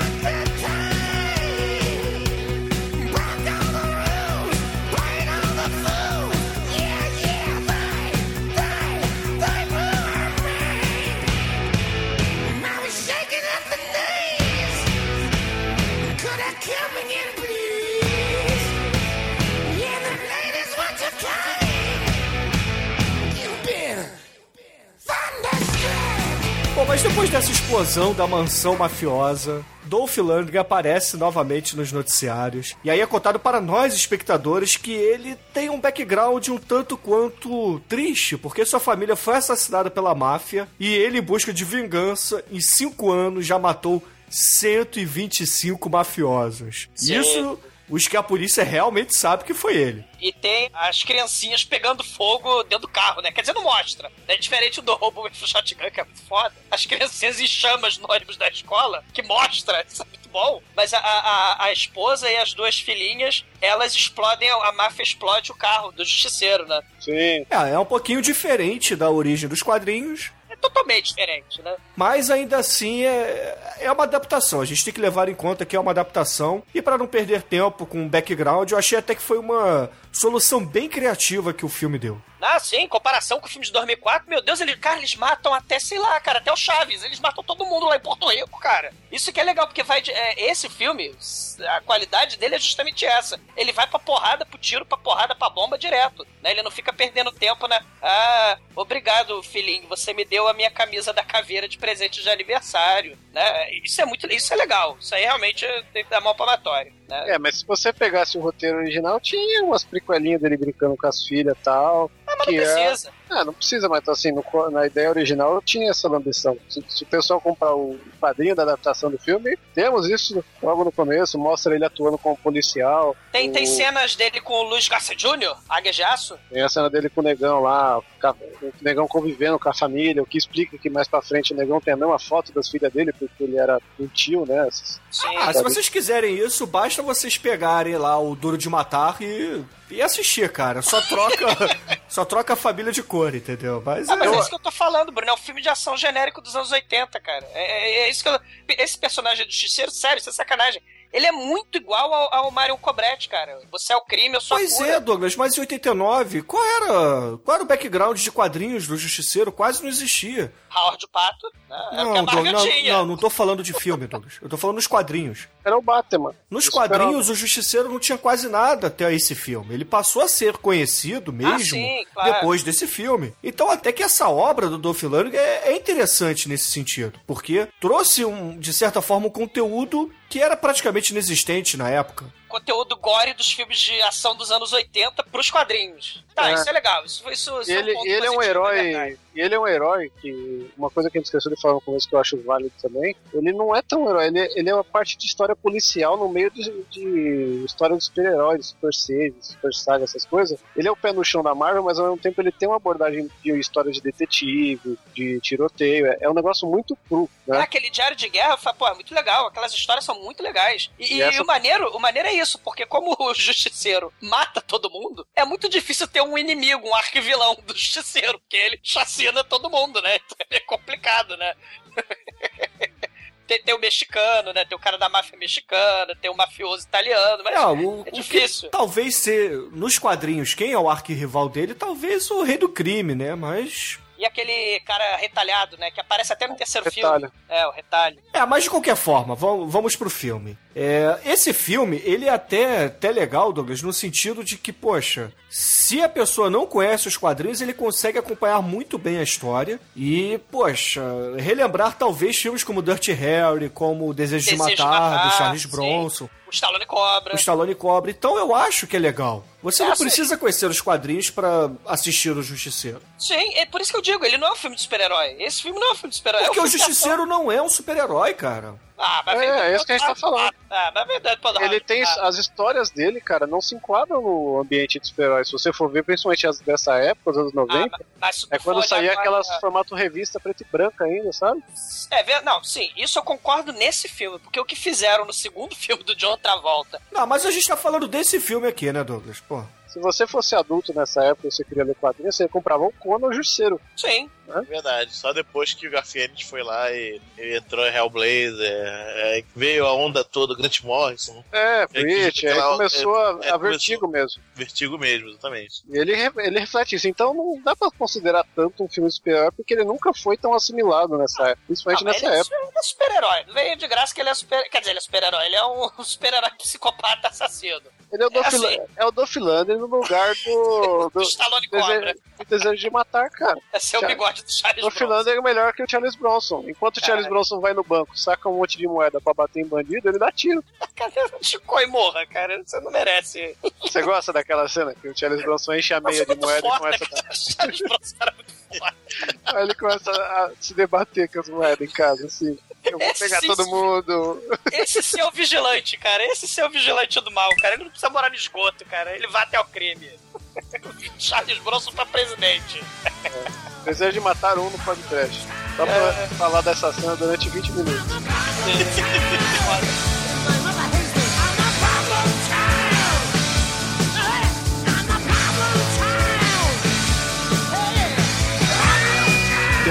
Bom, mas depois dessa explosão da mansão mafiosa, Dolph Lundgren aparece novamente nos noticiários. E aí é contado para nós, espectadores, que ele tem um background um tanto quanto triste, porque sua família foi assassinada pela máfia e ele, em busca de vingança, em cinco anos já matou 125 mafiosos. Sim. Isso, os que a polícia realmente sabe que foi ele. E tem as criancinhas pegando fogo dentro do carro, né? Quer dizer, não mostra. É diferente do roubo do shotgun, que é muito foda. As criancinhas em chamas no ônibus da escola, que mostra, isso é muito bom. Mas a, a, a esposa e as duas filhinhas, elas explodem, a máfia explode o carro do justiceiro, né? Sim. É, é um pouquinho diferente da origem dos quadrinhos, totalmente diferente, né? Mas ainda assim é, é uma adaptação. A gente tem que levar em conta que é uma adaptação. E para não perder tempo com o background, eu achei até que foi uma solução bem criativa que o filme deu. Ah, sim, em comparação com o filme de 2004, meu Deus, eles, cara, eles matam até, sei lá, cara, até o Chaves. Eles matam todo mundo lá em Porto Rico, cara. Isso que é legal, porque vai de, é, esse filme, a qualidade dele é justamente essa. Ele vai pra porrada, pro tiro, pra porrada, pra bomba direto. Né? Ele não fica perdendo tempo, né? Ah, obrigado, filhinho, você me deu a minha camisa da caveira de presente de aniversário. Né? Isso é muito, isso é legal. Isso aí realmente tem que dar mão palmatória. Né? É, mas se você pegasse o roteiro original, tinha umas prequelinhas dele brincando com as filhas e tal. Ah, mas não que é- precisa. Ah, não precisa, mas assim, no na ideia original tinha essa lambição. Se, se o pessoal comprar o quadrinho da adaptação do filme, temos isso logo no começo, mostra ele atuando como policial. Tem, tem o- cenas dele com o Luiz Garcia Jr., Águia de Aço. Tem a cena dele com o negão lá, o negão convivendo com a família, o que explica que mais pra frente o negão tem a mesma foto das filhas dele, porque ele era um tio, né? Essas- Sim. Ah, se vocês quiserem isso, basta vocês pegarem lá o Duro de Matar e, e assistir, cara. Só troca, só troca a família de cor, entendeu? Mas, Ah, mas é- é isso que eu tô falando, Bruno. É um filme de ação genérico dos anos 80, cara. É, é- é isso que eu... Esse personagem do Justiceiro, sério, isso é sacanagem. Ele é muito igual ao, ao Mario Cobretti, cara. Você é o crime, eu sou a Pois é, Douglas, mas em 89, qual era, qual era o background de quadrinhos do Justiceiro? Quase não existia. Howard Pato, né? é Não, o que a Douglas, Marvel não, tinha. não, não tô falando de filme, Douglas. Eu tô falando nos quadrinhos. Era o Batman. Nos O quadrinhos, o Justiceiro não tinha quase nada até esse filme. Ele passou a ser conhecido mesmo Ah, sim, claro. depois desse filme. Então, até que essa obra do Dolph Lundgren é, é interessante nesse sentido, porque trouxe, um, de certa forma, um conteúdo que era praticamente inexistente na época. Conteúdo gore dos filmes de ação dos anos 80 pros quadrinhos. Tá, É. isso é legal. Isso, isso, isso ele, é um ele é um herói. ele é um herói que. Uma coisa que a gente esqueceu de falar no começo que eu acho válido também. Ele não é tão herói, ele, ele é uma parte de história policial no meio de, de história de super-heróis, super seis, super saga, essas coisas. Ele é o pé no chão da Marvel, mas ao mesmo tempo ele tem uma abordagem de história de detetive, de tiroteio. É, é um negócio muito cru, É, né? aquele diário de guerra, pô, é muito legal. Aquelas histórias são muito legais. E, E e essa- o, maneiro, o maneiro é isso, porque como o justiceiro mata todo mundo, é muito difícil ter um inimigo, um arquivilão do justiceiro, porque ele chacina todo mundo, né? Então é complicado, né? tem, tem o mexicano, né? Tem o cara da máfia mexicana, tem o mafioso italiano, mas É, o, é o que difícil. talvez ser, nos quadrinhos, quem é o arquirrival dele, talvez o rei do crime, né? Mas. E aquele cara retalhado, né? Que aparece até no terceiro Retalho. filme. É, o retalho. É, mas de qualquer forma, vamos, vamos pro filme. É, esse filme, ele é até, até legal, Douglas, no sentido de que, poxa, se a pessoa não conhece os quadrinhos, ele consegue acompanhar muito bem a história e, poxa, relembrar talvez filmes como Dirty Harry, como Desejo, de Desejo de Matar, Matar, do Charles sim. Bronson, O Stallone cobra. o Stallone Cobra. Então eu acho que é legal. Você É, não sim. precisa conhecer os quadrinhos pra assistir o Justiceiro. Sim, é por isso que eu digo, ele não é um filme de super-herói. Esse filme não é um filme de super-herói. Porque é um o de Justiceiro não é um super-herói, cara. Ah, mas É, verdade, é isso que a gente tá falando. Ah, mas é verdade, Paulo Ele tem Ah, as histórias dele, cara, não se enquadram no ambiente de super-heróis. Se você for ver, principalmente as dessa época, os anos 90, ah, mas tu é quando saía olhar aquelas agora- formato revista preto e branca ainda, sabe? É, ver- não, sim, isso eu concordo nesse filme, porque o que fizeram no segundo filme do John Travolta. Não, mas a gente tá falando desse filme aqui, né, Douglas? Pô. Se você fosse adulto nessa época e você queria ler quadrinhos, você comprava o Conan ou o Justiceiro. Sim. Verdade, só depois que o Garfield foi lá e, e entrou em Hellblazer, é, veio a onda toda, Grant Morrison, É, É Preach, aí começou a, é, a é, vertigo mesmo. vertigo mesmo, exatamente. E ele, ele reflete isso. Então não dá pra considerar tanto um filme de super-herói, porque ele nunca foi tão assimilado nessa época. Principalmente Ah, nessa ele é época. ele é super-herói. Veio de graça que ele é super. Quer dizer, ele é super-herói. Ele é um super-herói psicopata assassino. Ele é o assim. É o Dolph Lundgren no lugar do, do, Do Stallone Cobra. desejo, do desejo de matar, cara. Esse é o bigode do Charles Dolph Bronson. Lundgren é melhor que o Charles Bronson. Enquanto o Charles. Bronson vai no banco, saca um monte de moeda pra bater em bandido, ele dá tiro. Cara, Chico e morra, cara. Você não merece. Você gosta daquela cena que o Charles Bronson enche a meia de moeda e começa a cara. Charles Bronson era muito foda. Aí ele começa a se debater com as moedas em casa, assim. Eu vou Esse pegar sim, todo mundo. Esse sim é o vigilante, cara. Esse sim é o vigilante do mal, cara. Ele não precisa morar no esgoto, cara. Ele vai até o crime. Charles Bronson pra presidente. Desejo de matar um no podcast. Só pra falar dessa cena durante 20 minutos.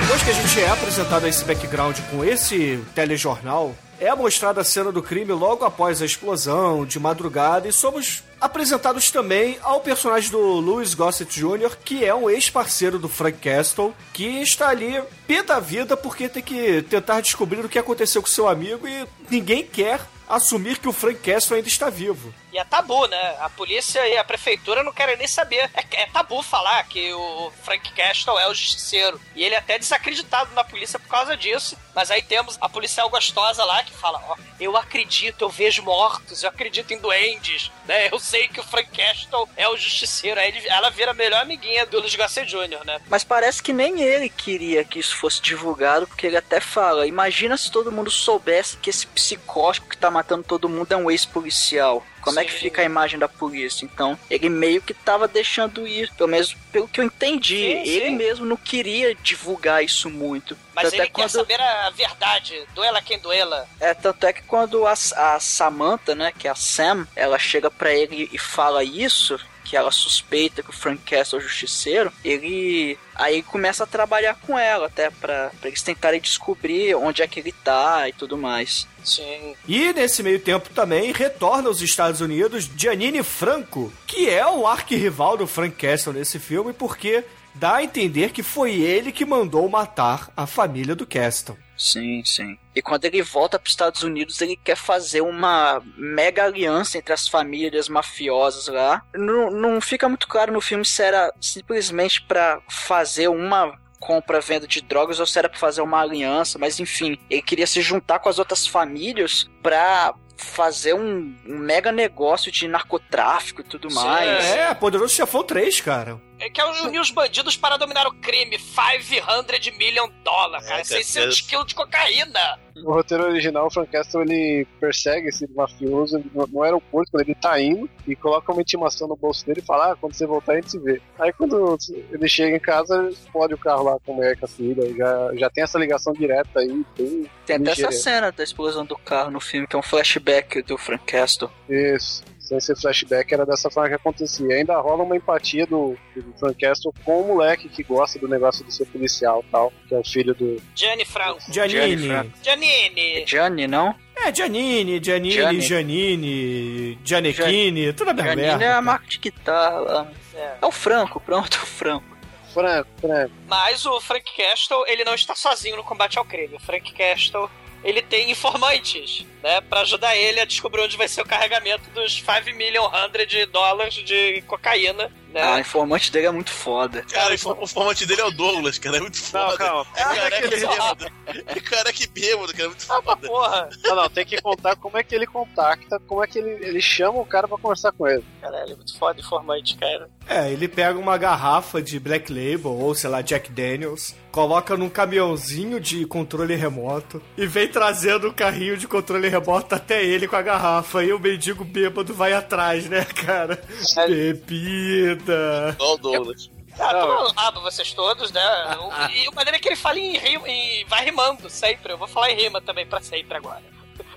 Depois que a gente é apresentado a esse background com esse telejornal, é mostrada a cena do crime logo após a explosão, de madrugada, e somos apresentados também ao personagem do Louis Gossett Jr., que é um ex-parceiro do Frank Castle, que está ali pé da vida porque tem que tentar descobrir o que aconteceu com seu amigo e ninguém quer assumir que o Frank Castle ainda está vivo. É tabu, né? A polícia e a prefeitura não querem nem saber. É, é tabu falar que o Frank Castle é o justiceiro. E ele é até desacreditado na polícia por causa disso. Mas aí temos a policial gostosa lá que fala: Ó, eu acredito, eu vejo mortos, eu acredito em duendes, né? Eu sei que o Frank Castle é o justiceiro. Aí ele- ela vira a melhor amiguinha do Luiz Garcia Jr., né? Mas parece que nem ele queria que isso fosse divulgado, porque ele até fala: imagina se todo mundo soubesse que esse psicótico que tá matando todo mundo é um ex-policial. Como é que Sim. fica a imagem da polícia? Então, ele meio que tava deixando ir, pelo menos pelo que eu entendi. Sim, ele sim. mesmo não queria divulgar isso muito. Mas Tanto ele é quer quando- saber a verdade. Doela quem doela. É, tanto é que quando a, a Samantha, né, que é a Sam, ela chega pra ele e fala isso, que ela suspeita que o Frank Castle é o justiceiro, ele aí começa a trabalhar com ela, até pra, pra eles tentarem descobrir onde é que ele tá e tudo mais. Sim. E nesse meio tempo também retorna aos Estados Unidos Giannini Franco, que é o arquirrival do Frank Castle nesse filme, porque dá a entender que foi ele que mandou matar a família do Castle. Sim, sim. E quando ele volta para os Estados Unidos, ele quer fazer uma mega aliança entre as famílias mafiosas lá. Não, não fica muito claro no filme se era simplesmente para fazer uma compra-venda de drogas ou se era pra fazer uma aliança, mas enfim, ele queria se juntar com as outras famílias pra fazer um, um mega negócio de narcotráfico e tudo mais. É, Poderoso Chefão 3, cara. É que é unir os bandidos para dominar o crime. 500 million dólares, cara. É, 600 quilos de cocaína. No roteiro original, o Frank Castle ele persegue esse mafioso no, aeroporto quando ele tá indo e coloca uma intimação no bolso dele e fala: Ah, quando você voltar a gente se vê. Aí quando ele chega em casa, explode o carro lá com a mulher com a filha. Já, já tem essa ligação direta aí. Tem, Tem até essa cena da explosão do carro no filme, que é um flashback do Frank Castle. Isso. Sem ser flashback, era dessa forma que acontecia. Ainda rola uma empatia do, do Frank Castle com o moleque que gosta do negócio de ser policial e tal, que é o filho do. Gianni Franco. Giannini. Gianni Giannini. Gianni, não? É, Giannini, Giannini, Gianni. Giannini, Giannichini, tudo a mesma Giannini merda. é a marca de guitarra lá. É. É o Franco, pronto, o Franco. Franco, Franco. Mas o Frank Castle, ele não está sozinho no combate ao crime. O Frank Castle, ele tem informantes. Né? Pra ajudar ele a descobrir onde vai ser o carregamento dos 5 million hundred dólares de cocaína, né? Ah, o informante dele é muito foda. Cara, o informante dele é o Douglas, cara. É muito foda. calma. É careca e bêbado. É careca bêbado, cara. É muito foda. Porra, Não, não, tem que contar como é que ele contacta, como é que ele, ele chama o cara pra conversar com ele. caralho, é muito foda informante, cara. É, ele pega uma garrafa de Black Label, ou sei lá, Jack Daniels, coloca num caminhãozinho de controle remoto e vem trazendo o carrinho de controle remoto até ele com a garrafa. E o mendigo bêbado vai atrás, né, cara? Bebida. Igual o Douglas. Ah, tô lado vocês todos, né? O- E o maneiro é que ele fala em rima, em, vai rimando sempre. Eu vou falar em rima também pra sempre agora.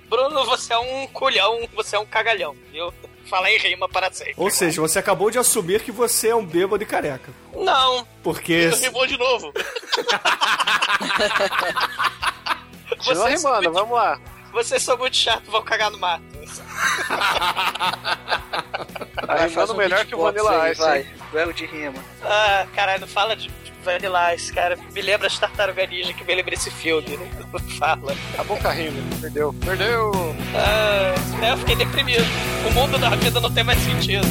Bruno, você é um culhão, você é um cagalhão, viu? Falar em rima para sempre. Ou seja, você acabou de assumir que você é um bêbado e careca. Não, Porque. Ele rimou de novo. Continua rimando, vamos lá. Vocês são muito chatos, vão cagar no mato. Vai, rimando um melhor que o Vanilla aí, Ice. Vai, duelo de rima. Ah, caralho, não fala de de Vanilla Ice, cara. Me lembra as tartarugas ninja que me lembra esse filme. né? Fala. Acabou o carrinho, perdeu. Perdeu! Ah, eu fiquei deprimido. O mundo da vida não tem mais sentido.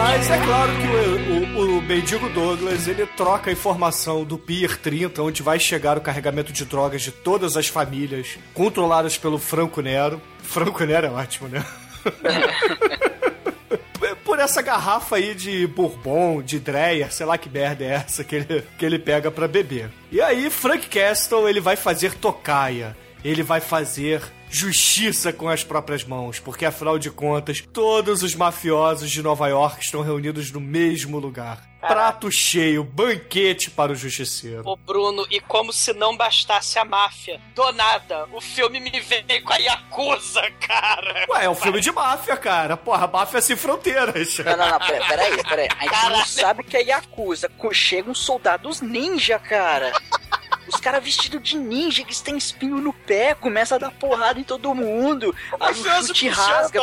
Mas é claro que o, o, o mendigo Douglas ele troca a informação do Pier 30, onde vai chegar o carregamento de drogas de todas as famílias controladas pelo Franco Nero. Franco Nero é ótimo, né? Por essa garrafa aí de Bourbon, de Dreyer, sei lá que merda é essa que ele, que ele pega pra beber. E aí, Frank Castle, ele vai fazer tocaia. Ele vai fazer justiça com as próprias mãos, porque afinal de contas, todos os mafiosos de Nova York estão reunidos no mesmo lugar. Prato cheio, banquete para o justiceiro. Ô Bruno, e como se não bastasse a máfia, do nada, o filme me veio com a Yakuza, cara. Ué, é um filme de máfia, cara. Porra, máfia sem fronteiras. Não, não, não, pera- peraí, peraí. A gente não Caralho. sabe que é Yakuza. Chegam soldados ninja, cara. Os caras vestidos de ninja, eles têm espinho no pé, começa a dar porrada em todo mundo. Aí o chute rasga.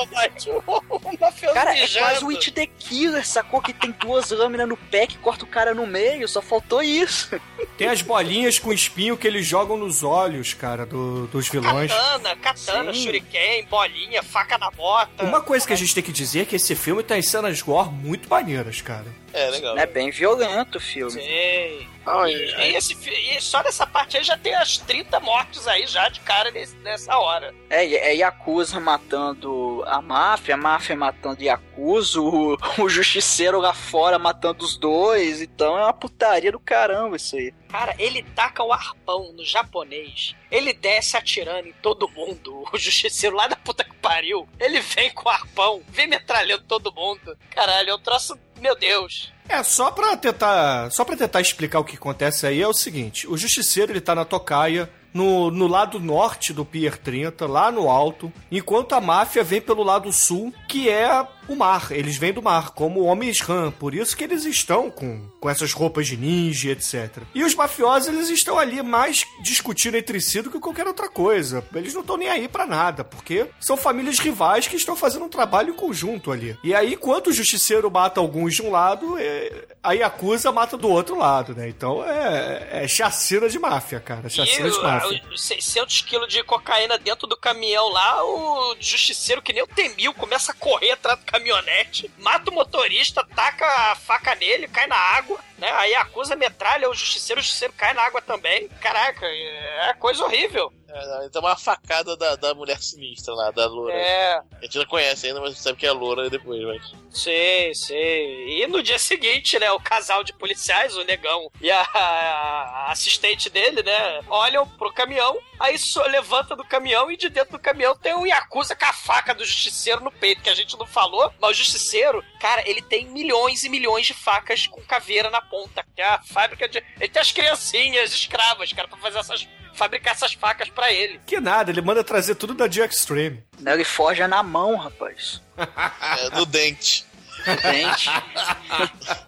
Cara, é quase o It the Killer, sacou? Que tem duas lâminas no pé que corta o cara no meio, só faltou isso. Tem as bolinhas com espinho que eles jogam nos olhos, cara, do- dos vilões. Katana, katana, Sim. shuriken, bolinha, faca na bota. Uma coisa que a gente tem que dizer é que esse filme tem cenas gore muito maneiras, cara. É, legal. É bem violento o filme. Sim. Ah, E, e- e esse, e só nessa parte aí já tem as 30 mortes aí já de cara nesse- nessa hora. É, é Yakuza matando a máfia, a máfia matando Yakuza, o, o justiceiro lá fora matando os dois. Então é uma putaria do caramba isso aí. Cara, ele taca o arpão no japonês. Ele desce atirando em todo mundo. O justiceiro lá da puta que pariu. Ele vem com o arpão, vem metralhando todo mundo. Caralho, é um troço. Meu Deus. É, só pra tentar. Só para tentar explicar o que acontece aí é o seguinte: o justiceiro ele tá na tocaia. No, no lado norte do Pier 30, lá no alto, enquanto a máfia vem pelo lado sul, que é o mar. Eles vêm do mar, como homens rã. Por isso que eles estão com, com essas roupas de ninja, etc. E os mafiosos, eles estão ali mais discutindo entre si do que qualquer outra coisa. Eles não estão nem aí pra nada, porque são famílias rivais que estão fazendo um trabalho em conjunto ali. E aí, enquanto o justiceiro mata alguns de um lado, é, a Yakuza mata do outro lado, né? Então é, é chacina de máfia, cara. Chacina de E máfia. o- os 600 quilos de cocaína dentro do caminhão lá, o justiceiro, que nem o Temil, começa a correr atrás do caminhonete, mata o motorista, taca a faca nele, cai na água, né? Aí acusa metralha o justiceiro, o justiceiro cai na água também. Caraca, é coisa horrível. É, então uma facada da, da mulher sinistra lá, da loura. É, A gente não conhece ainda, mas sabe que é loura depois, mas. sei, sei. E no dia seguinte, né, o casal de policiais, o negão e a, a assistente dele, né, olham pro caminhão, aí só levanta do caminhão e de dentro do caminhão tem um Yakuza com a faca do justiceiro no peito, que a gente não falou, mas o justiceiro, cara, ele tem milhões e milhões de facas com caveira na ponta, que é a fábrica de... Ele tem as criancinhas escravas, cara, pra fazer essas... fabricar essas facas pra ele. Que nada, ele manda trazer tudo da Dia Extreme. Né, Ele forja na mão, rapaz. É, no dente. Dente.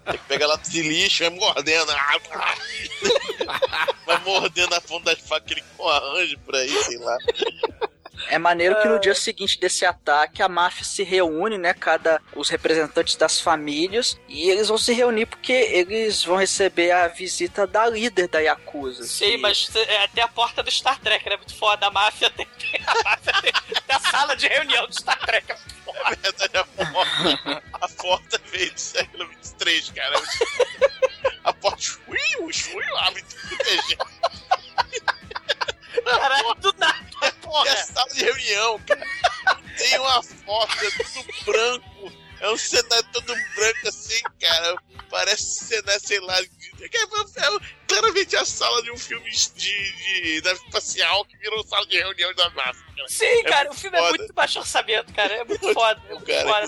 Tem que pegar lápis de lixo, vai mordendo. Vai mordendo a ponta das facas que ele arranja por aí, sei lá. É maneiro que no dia seguinte desse ataque a máfia se reúne, né? Cada os representantes das famílias e eles vão se reunir porque eles vão receber a visita da líder da Yakuza. Sim, que- mas é até a porta do Star Trek, né? Muito foda. A máfia tem, tem- a máfia tem, tem a sala de reunião do Star Trek. é muito foda. A porta, a porta veio do século 23, cara. A porta, ui, ui, lá, muito Caralho, do nada, É porra. a sala de reunião, cara. Tem uma foto, é tudo branco. É um cenário todo branco assim, cara. Parece cenário, sei lá. É, é claramente a sala de um filme de, de nave espacial que virou sala de reunião da massa. Cara. Sim, É cara, o filme é foda. muito baixo orçamento, cara. É muito foda. É muito Cara, foda.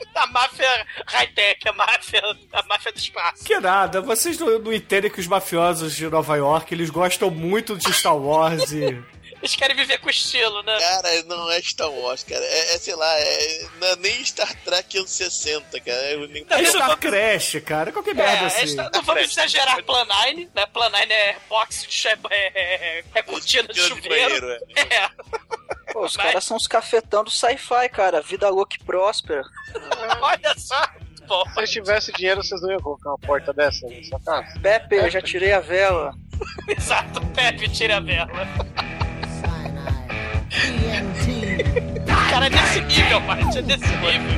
A máfia high-tech, a máfia, a máfia do espaço. Que nada, vocês não, não entendem que os mafiosos de Nova York, eles gostam muito de Star Wars e... Eles querem viver com estilo, né? Cara, não é Star Wars, cara. É, é, sei lá, é, não é nem Star Trek anos 60, cara. É, nem... É Star Crash, cara, qualquer merda É, assim. esta- não vamos exagerar Planine, né? Planine é box de che- é, é, é cortina de de chuveiro. banheiro, É. Pô, os Mas- caras são os cafetão do sci-fi, cara. Vida louca e próspera. Olha só. Bom, Se eu tivesse dinheiro, vocês não iam colocar uma porta dessa na sua casa? Pepe, eu já tirei a vela. exato, Pepe, tira a vela. Cara, é desse nível, Marte, é desse nível.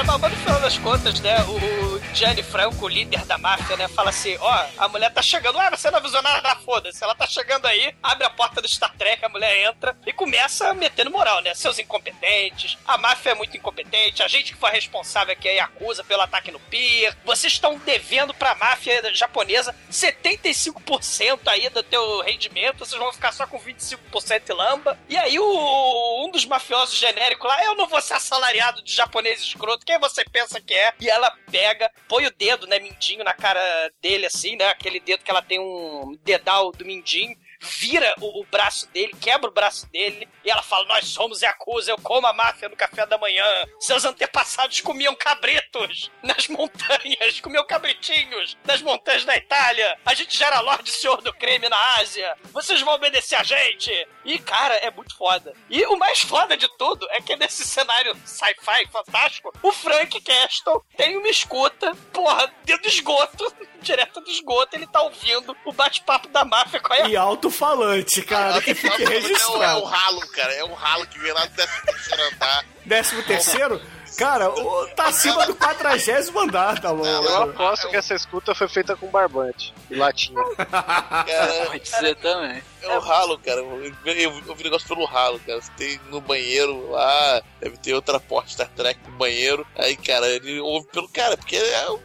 Cara, mas no final das contas, né, o, o Gianni Franco, o líder da máfia, né, fala assim, ó, a mulher tá chegando, ah, você não avisou nada, foda-se, ela tá chegando aí, abre a porta do Star Trek, a mulher entra e começa metendo moral, né, seus incompetentes, a máfia é muito incompetente, a gente que foi responsável aqui é Yakuza pelo ataque no pier, vocês estão devendo pra máfia japonesa 75% aí do teu rendimento, vocês vão ficar só com 25% e lamba, e aí o, um dos mafiosos genéricos lá, eu não vou ser assalariado de japonês escroto, quem você pensa que é? E ela pega, põe o dedo, né, mindinho na cara dele, assim, né, aquele dedo que ela tem um dedal do mindinho, vira o, o braço dele, quebra o braço dele, e ela fala: Nós somos Yakuza, eu como a máfia no café da manhã. Seus antepassados comiam cabritos nas montanhas, comiam cabritinhos nas montanhas da Itália. A gente já era Lorde Senhor do Crime na Ásia. Vocês vão obedecer a gente. E, cara, é muito foda. E o mais foda de tudo é que nesse cenário sci-fi fantástico, o Frank Castle tem uma escuta, porra, dentro do esgoto, direto do esgoto, ele tá ouvindo o bate-papo da máfia com a E alto-falante, cara, que fique É o, é o registrado. ralo, cara. É o ralo que vem lá do 13 andar. Décimo terceiro? Cara, tá acima do quadragésimo andar, tá Eu bom? aposto que essa escuta foi feita com barbante e latinha. Cara, Pode ser também. é o ralo, cara. Eu, eu, eu vi negócio pelo ralo, cara. Você tem no banheiro lá, deve ter outra porta Star Trek no banheiro. Aí, cara, ele ouve pelo cara, porque é, o- é-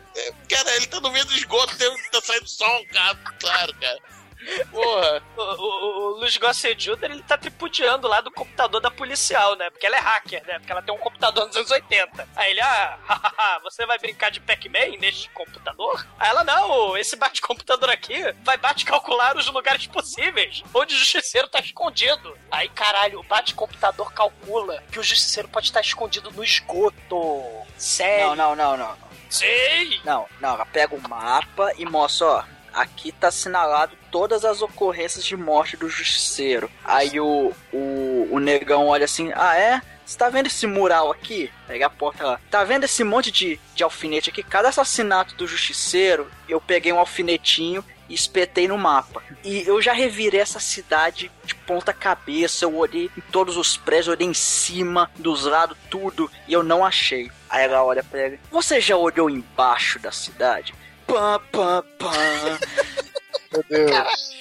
cara, ele tá no meio do esgoto, tem, tá saindo som, cara, claro, cara. Porra. O, o, o Luiz Gossett Jr., ele tá tripudiando lá do computador da policial, né? Porque ela é hacker, né? Porque ela tem um computador dos anos 80. Aí ele, ah, hahaha, você vai brincar de Pac-Man neste computador? Aí ela, não, esse bate-computador aqui vai bate-calcular os lugares possíveis onde o justiceiro tá escondido. Aí, caralho, o bate-computador calcula que o justiceiro pode estar escondido no esgoto. Sério? Não, não, não, não. Sei! Não, não, ela pega o mapa e mostra, ó. Aqui tá assinalado todas as ocorrências de morte do justiceiro. Aí o, o, o negão olha assim, ah é? Você tá vendo esse mural aqui? Pega a porta lá. Tá vendo esse monte de, de alfinete aqui? Cada assassinato do justiceiro, eu peguei um alfinetinho e espetei no mapa. E eu já revirei essa cidade de ponta cabeça. Eu olhei em todos os prédios, olhei em cima, dos lados, tudo. E eu não achei. Aí ela olha pra ele. Você já olhou embaixo da cidade? Pam, pam, pam. Meu Deus.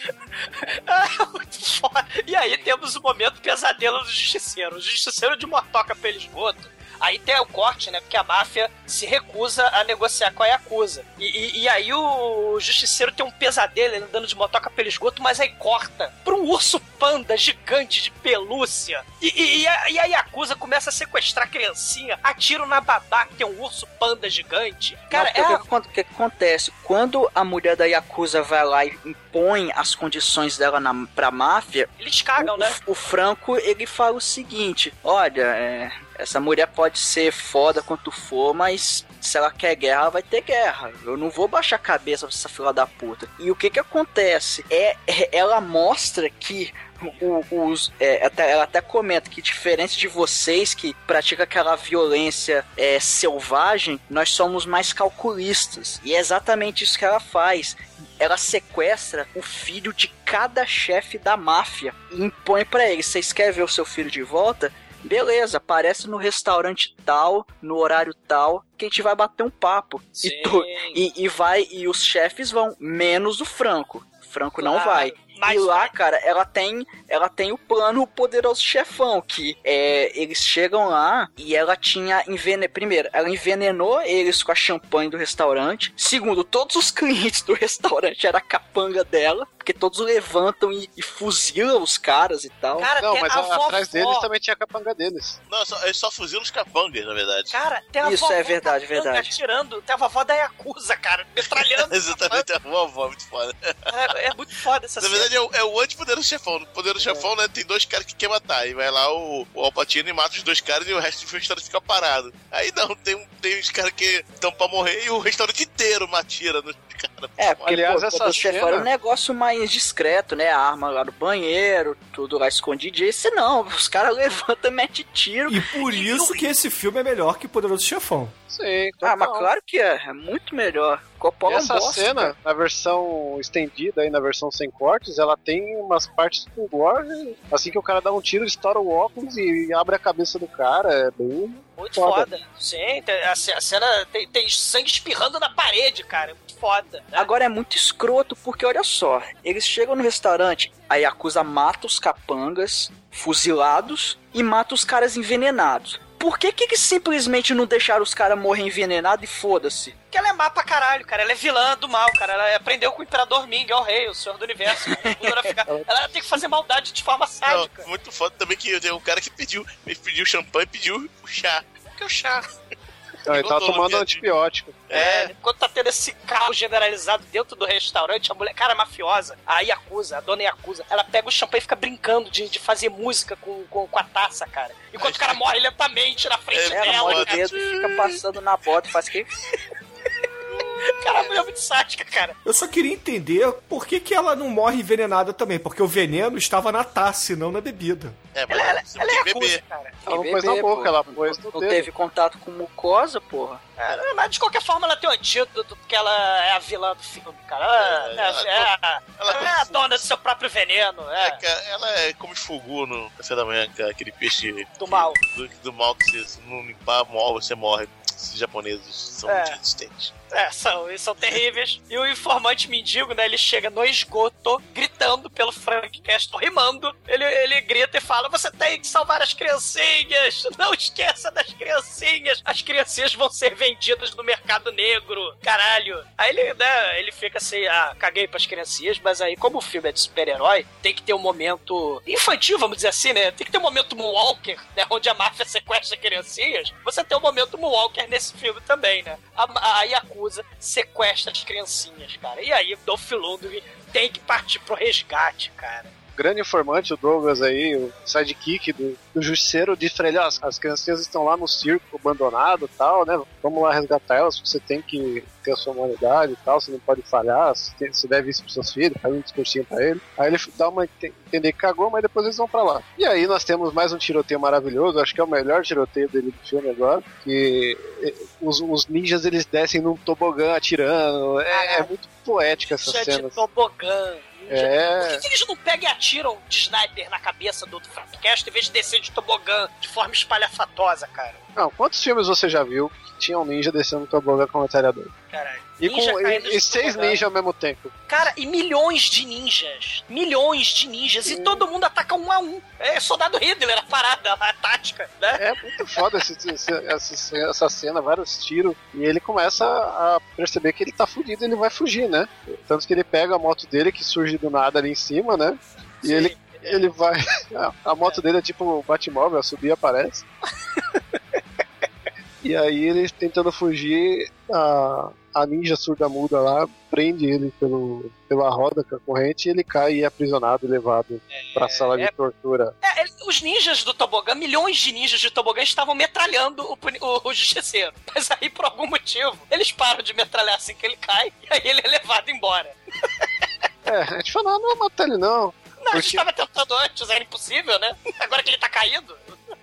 Muito foda. E aí temos o momento pesadelo do justiceiro. O justiceiro de motoca pelo esgoto. Aí tem o corte, né? Porque a máfia se recusa a negociar com a Yakuza. E, e, e aí o justiceiro tem um pesadelo ele andando de motoca pelo esgoto, mas aí corta pra um urso panda gigante de pelúcia. E, e, a, e a Yakuza começa a sequestrar a criancinha, atira na babá que tem um urso panda gigante. Cara, Não, é o que, o que acontece? Quando a mulher da Yakuza vai lá e impõe as condições dela na, pra máfia, Eles cagam, o, né? o Franco ele fala o seguinte: olha, é, essa mulher pode ser foda quanto for, mas Se ela quer guerra, ela vai ter guerra. Eu não vou baixar a cabeça pra essa fila da puta. E o que que acontece? É, é- ela mostra que o- os, é, até- ela até comenta que diferente de vocês que praticam aquela violência é, selvagem, nós somos mais calculistas. E é exatamente isso que ela faz. Ela sequestra o filho de cada chefe da máfia e impõe pra ele: vocês querem ver o seu filho de volta? Beleza, aparece no restaurante tal, no horário tal, que a gente vai bater um papo. E, tu- e, e vai, e os chefes vão, menos o Franco. Franco não Claro, vai. E lá, cara, ela tem, ela tem o plano o poderoso chefão, que é, eles chegam lá e ela tinha envenenou. Primeiro, ela envenenou eles com a champanhe do restaurante. Segundo, todos os clientes do restaurante era a capanga dela, porque todos levantam e, e fuzilam os caras e tal. Cara, Não, mas a a- vovó. atrás deles também tinha a capanga deles. Não, só, eles só fuzilam os capangas, na verdade. Cara, tem a Isso vovó é verdade, capanga verdade. Atirando, tem a vovó da Yakuza, cara, metralhando. Exatamente, a vovó, muito foda. é, é muito foda essa Na cena. Verdade, é o, é o anti-poderoso chefão. No poderoso chefão, né, tem dois caras que quer matar. E vai lá o, o Alpatino e mata os dois caras e o resto do restaurante fica parado. Aí não, tem, tem uns caras que estão pra morrer e o restaurante inteiro atira nos caras. É, porque Aliás, pô, essa o chefão cena- era um negócio mais discreto, né? A arma lá no banheiro, tudo lá escondidinho. Esse não, os caras levantam, mete tiro. E por isso que esse filme é melhor que Poderoso Chefão. Sim, Ah, mas total. claro que é, é muito melhor. Coppola E é um essa bosta, cena, cara. na versão estendida aí, na versão sem cortes, ela tem umas partes com gore. Assim que o cara dá um tiro, estoura o óculos e abre a cabeça do cara. É bem. Muito Foda. foda. Sim, a, a cena tem, tem sangue espirrando na parede, cara. É muito foda. né? Agora é muito escroto porque, olha só, eles chegam no restaurante, a Yakuza mata os capangas, fuzilados, e mata os caras envenenados. Por que que simplesmente não deixaram os caras morrer envenenados e foda-se? Porque ela é má pra caralho, cara. Ela é vilã do mal, cara. Ela aprendeu com o Imperador Ming, é o rei, o senhor do universo. cara. Ela tem que fazer maldade de forma Não, sádica. muito foda também que tem um cara que pediu, ele pediu champanhe e pediu o chá. Por que o chá? Não, ele tava tomando dia- antibiótico. É, enquanto tá tendo esse caos generalizado dentro do restaurante, a mulher, cara, mafiosa, a Yakuza, a dona Yakuza, ela pega o champanhe e fica brincando de, de fazer música com, com, com a taça, cara. Enquanto o cara morre lentamente na frente É, Ela dela, molha o cara. dedo e fica passando na bota, faz que. Cara, a mulher é muito sádica, cara. Eu só queria entender por que, que ela não morre envenenada também, porque o veneno estava na taça e não na bebida. É, mas Ela, ela, você ela é Yakuza, beber. cara. Ela não pôs na boca, pô. ela pôs no Não dedo. teve contato com mucosa, porra. É, mas de qualquer forma ela tem um antídoto, porque ela é a vilã do filme, cara. Ela, É, é, ela- é a- ela ela é a dona do seu próprio veneno, É, é, cara, ela é como esfugu no café da manhã, cara, aquele peixe do que- mal. Do, do mal que se não limpar, morre, você morre. Esses japoneses são É. muito resistentes. É, são, eles são terríveis. E o informante mendigo, né, ele chega no esgoto, gritando pelo Frank Castle, rimando. Ele, ele grita e fala, você tem que salvar as criancinhas, não esqueça das criancinhas. As criancinhas vão ser vendidas no mercado negro, caralho. Aí ele, né, ele fica assim, ah, caguei pras criancinhas, mas aí, como o filme é de super-herói, tem que ter um momento infantil, vamos dizer assim, né? Tem que ter um momento Moonwalker, né, onde a máfia sequestra criancinhas. Você tem um momento Moonwalker nesse filme também, né? A, a Sequestra as criancinhas, cara. E aí, Dolph Lundgren tem que partir pro resgate, cara. Grande informante, o Douglas aí, o sidekick do, do justiceiro, pra ele, ó, as, as criancinhas estão lá no circo abandonado e tal, né? Vamos lá resgatar elas, você tem que ter a sua humanidade e tal, você não pode falhar, você, tem- você deve isso pros seus filhos, faz um discursinho pra ele. Aí ele dá uma ente- entender que cagou, mas depois eles vão pra lá. E aí nós temos mais um tiroteio maravilhoso, acho que é o melhor tiroteio dele do filme agora, que eh, os, os ninjas eles descem num tobogã atirando, é, é muito poética essa Ninja cena. de tobogã. É. Por que, que eles não pegam e atiram de sniper na cabeça do Francast em vez de descer de tobogã de forma espalhafatosa, cara? Não, quantos filmes você já viu que tinha um ninja descendo tobogã com metralhador? Caralho. E, Ninja com, e, e seis ninjas ao mesmo tempo. Cara, e milhões de ninjas. Milhões de ninjas. E todo mundo ataca um a um. É soldado Hitler, a parada, a tática, né? É muito foda esse- esse- essa, essa cena, vários tiros. E ele começa a perceber que ele tá fudido, ele vai fugir, né? Tanto que ele pega a moto dele, que surge do nada ali em cima, né? E Sim. ele, ele vai. A, a moto dele é tipo o Batmóvel, subir e aparece. E aí ele tentando fugir, a, a ninja surda-muda lá prende ele pelo, pela roda com a corrente e ele cai e é aprisionado e levado pra sala de é- tortura. É, os ninjas do tobogã, milhões de ninjas de tobogã estavam metralhando o, o, o justiceiro. Mas aí, por algum motivo, eles param de metralhar assim que ele cai e aí ele é levado embora. É, a gente falou, não, não vai matar ele não. Não, a gente tava tentando antes, era impossível, né? Agora que ele tá caído.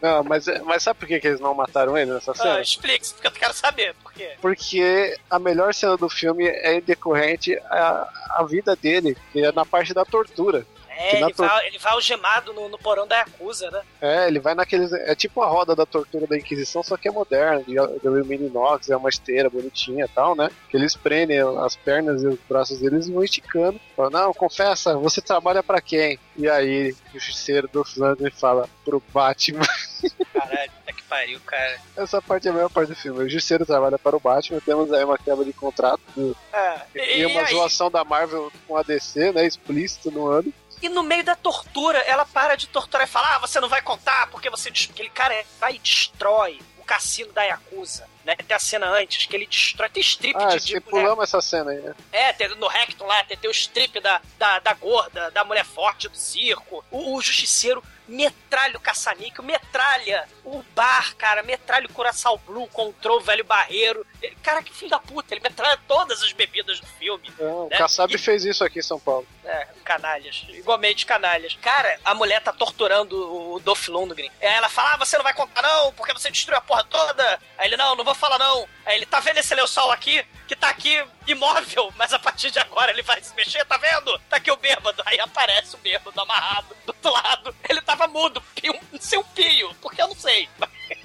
Não, mas, é- mas sabe por que, que eles não mataram ele nessa cena? Ah, explique, porque eu quero saber. Por quê? Porque a melhor cena do filme é decorrente a, a vida dele, que é na parte da tortura. É, ele tor- vai, ele vai algemado no, no porão da Yakuza, né? É, ele vai naqueles. É tipo a roda da tortura da Inquisição, só que é moderna, de, de alumínio inox, é uma esteira bonitinha e tal, né? Que eles prendem as pernas e os braços deles e vão esticando. Fala, não, confessa, você trabalha pra quem? E aí, o justiceiro do Flandre fala pro Batman. Caralho, puta que pariu, cara. Essa parte é a melhor parte do filme. O justiceiro trabalha para o Batman, temos aí uma quebra de contrato do- É, e, e, uma aí- zoação da Marvel com a DC, né? Explícito no ano. E no meio da tortura, ela para de torturar e fala: Ah, você não vai contar porque você. Aquele cara é- vai e destrói o cassino da Yakuza. Né? Tem a cena antes que ele destrói. Tem strip Ah, de, mulher. pulamos essa cena aí, né? É, tem, no Recton lá, tem, tem o strip da, da, da gorda, da mulher forte do circo. O, o justiceiro metralha o caça-níquel, metralha o bar, cara, metralha o Curaçao Blue, control o velho barreiro. Ele- cara, que filho da puta, ele metralha todas as bebidas do filme. Não, né? o Kassab E- fez isso aqui em São Paulo. É, canalhas. Igualmente canalhas. Cara, a mulher tá torturando o Dolph Lundgren. Ela fala, ah, você não vai contar não, porque você destruiu a porra toda. Aí ele, não, não vou falar não. Aí ele, tá vendo esse lençol aqui? Que tá aqui imóvel, mas a partir de agora ele vai se mexer, tá vendo? Tá aqui o bêbado. Aí aparece o bêbado amarrado do outro lado. Ele tava mudo, pio, sem um pio, porque eu não sei.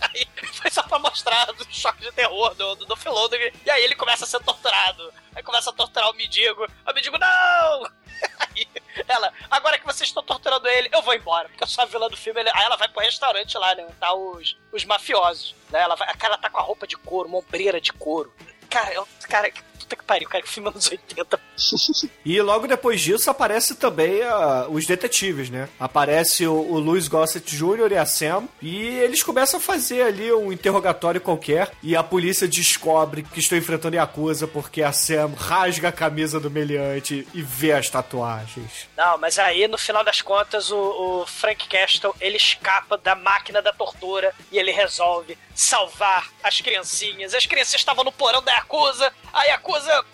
Aí foi só pra mostrar o choque de terror do, do Lundgren. E aí ele começa a ser torturado. Aí começa a torturar o mendigo. Aí o mendigo, não! Aí ela, agora que vocês estão torturando ele, eu vou embora. Porque eu sou a vilã do filme. Ele- Aí ela vai pro restaurante lá, né? Tá os, os mafiosos. Né? Ela vai, a cara tá com a roupa de couro, uma ombreira de couro. Cara, eu, cara, puta que pariu, cara, que filme anos 80. E logo depois disso aparece também ah, os detetives, né? Aparece o, o Louis Gossett Jr. e a Sam. E eles começam a fazer ali um interrogatório qualquer. E a polícia descobre que estão enfrentando Yakuza porque a Sam rasga a camisa do meliante e vê as tatuagens. Não, mas aí no final das contas o, o Frank Castle ele escapa da máquina da tortura e ele resolve salvar as criancinhas. As criancinhas estavam no porão da Yakuza, a Yakuza,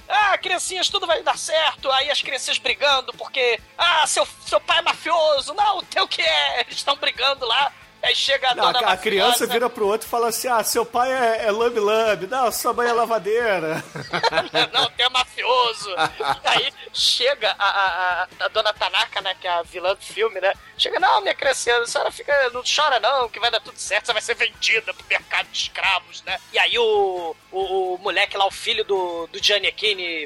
ah, criancinhas, tudo vai dar certo. Aí as criancinhas brigando porque, ah, seu, seu pai é mafioso, não, o teu que é. Eles estão brigando lá. Aí chega a Não, dona a, a criança mafiosa. vira pro outro e fala assim: Ah, seu pai é, é lambe-lambe, não, sua mãe é lavadeira. não, tem mafioso. E aí chega a, a, a- dona Tanaka, né, que é a vilã do filme, né? Chega, não, minha criança, a senhora fica, não chora não, que vai dar tudo certo, você vai ser vendida pro mercado de escravos, né? E aí o, o, o moleque lá, o filho do, do Gianni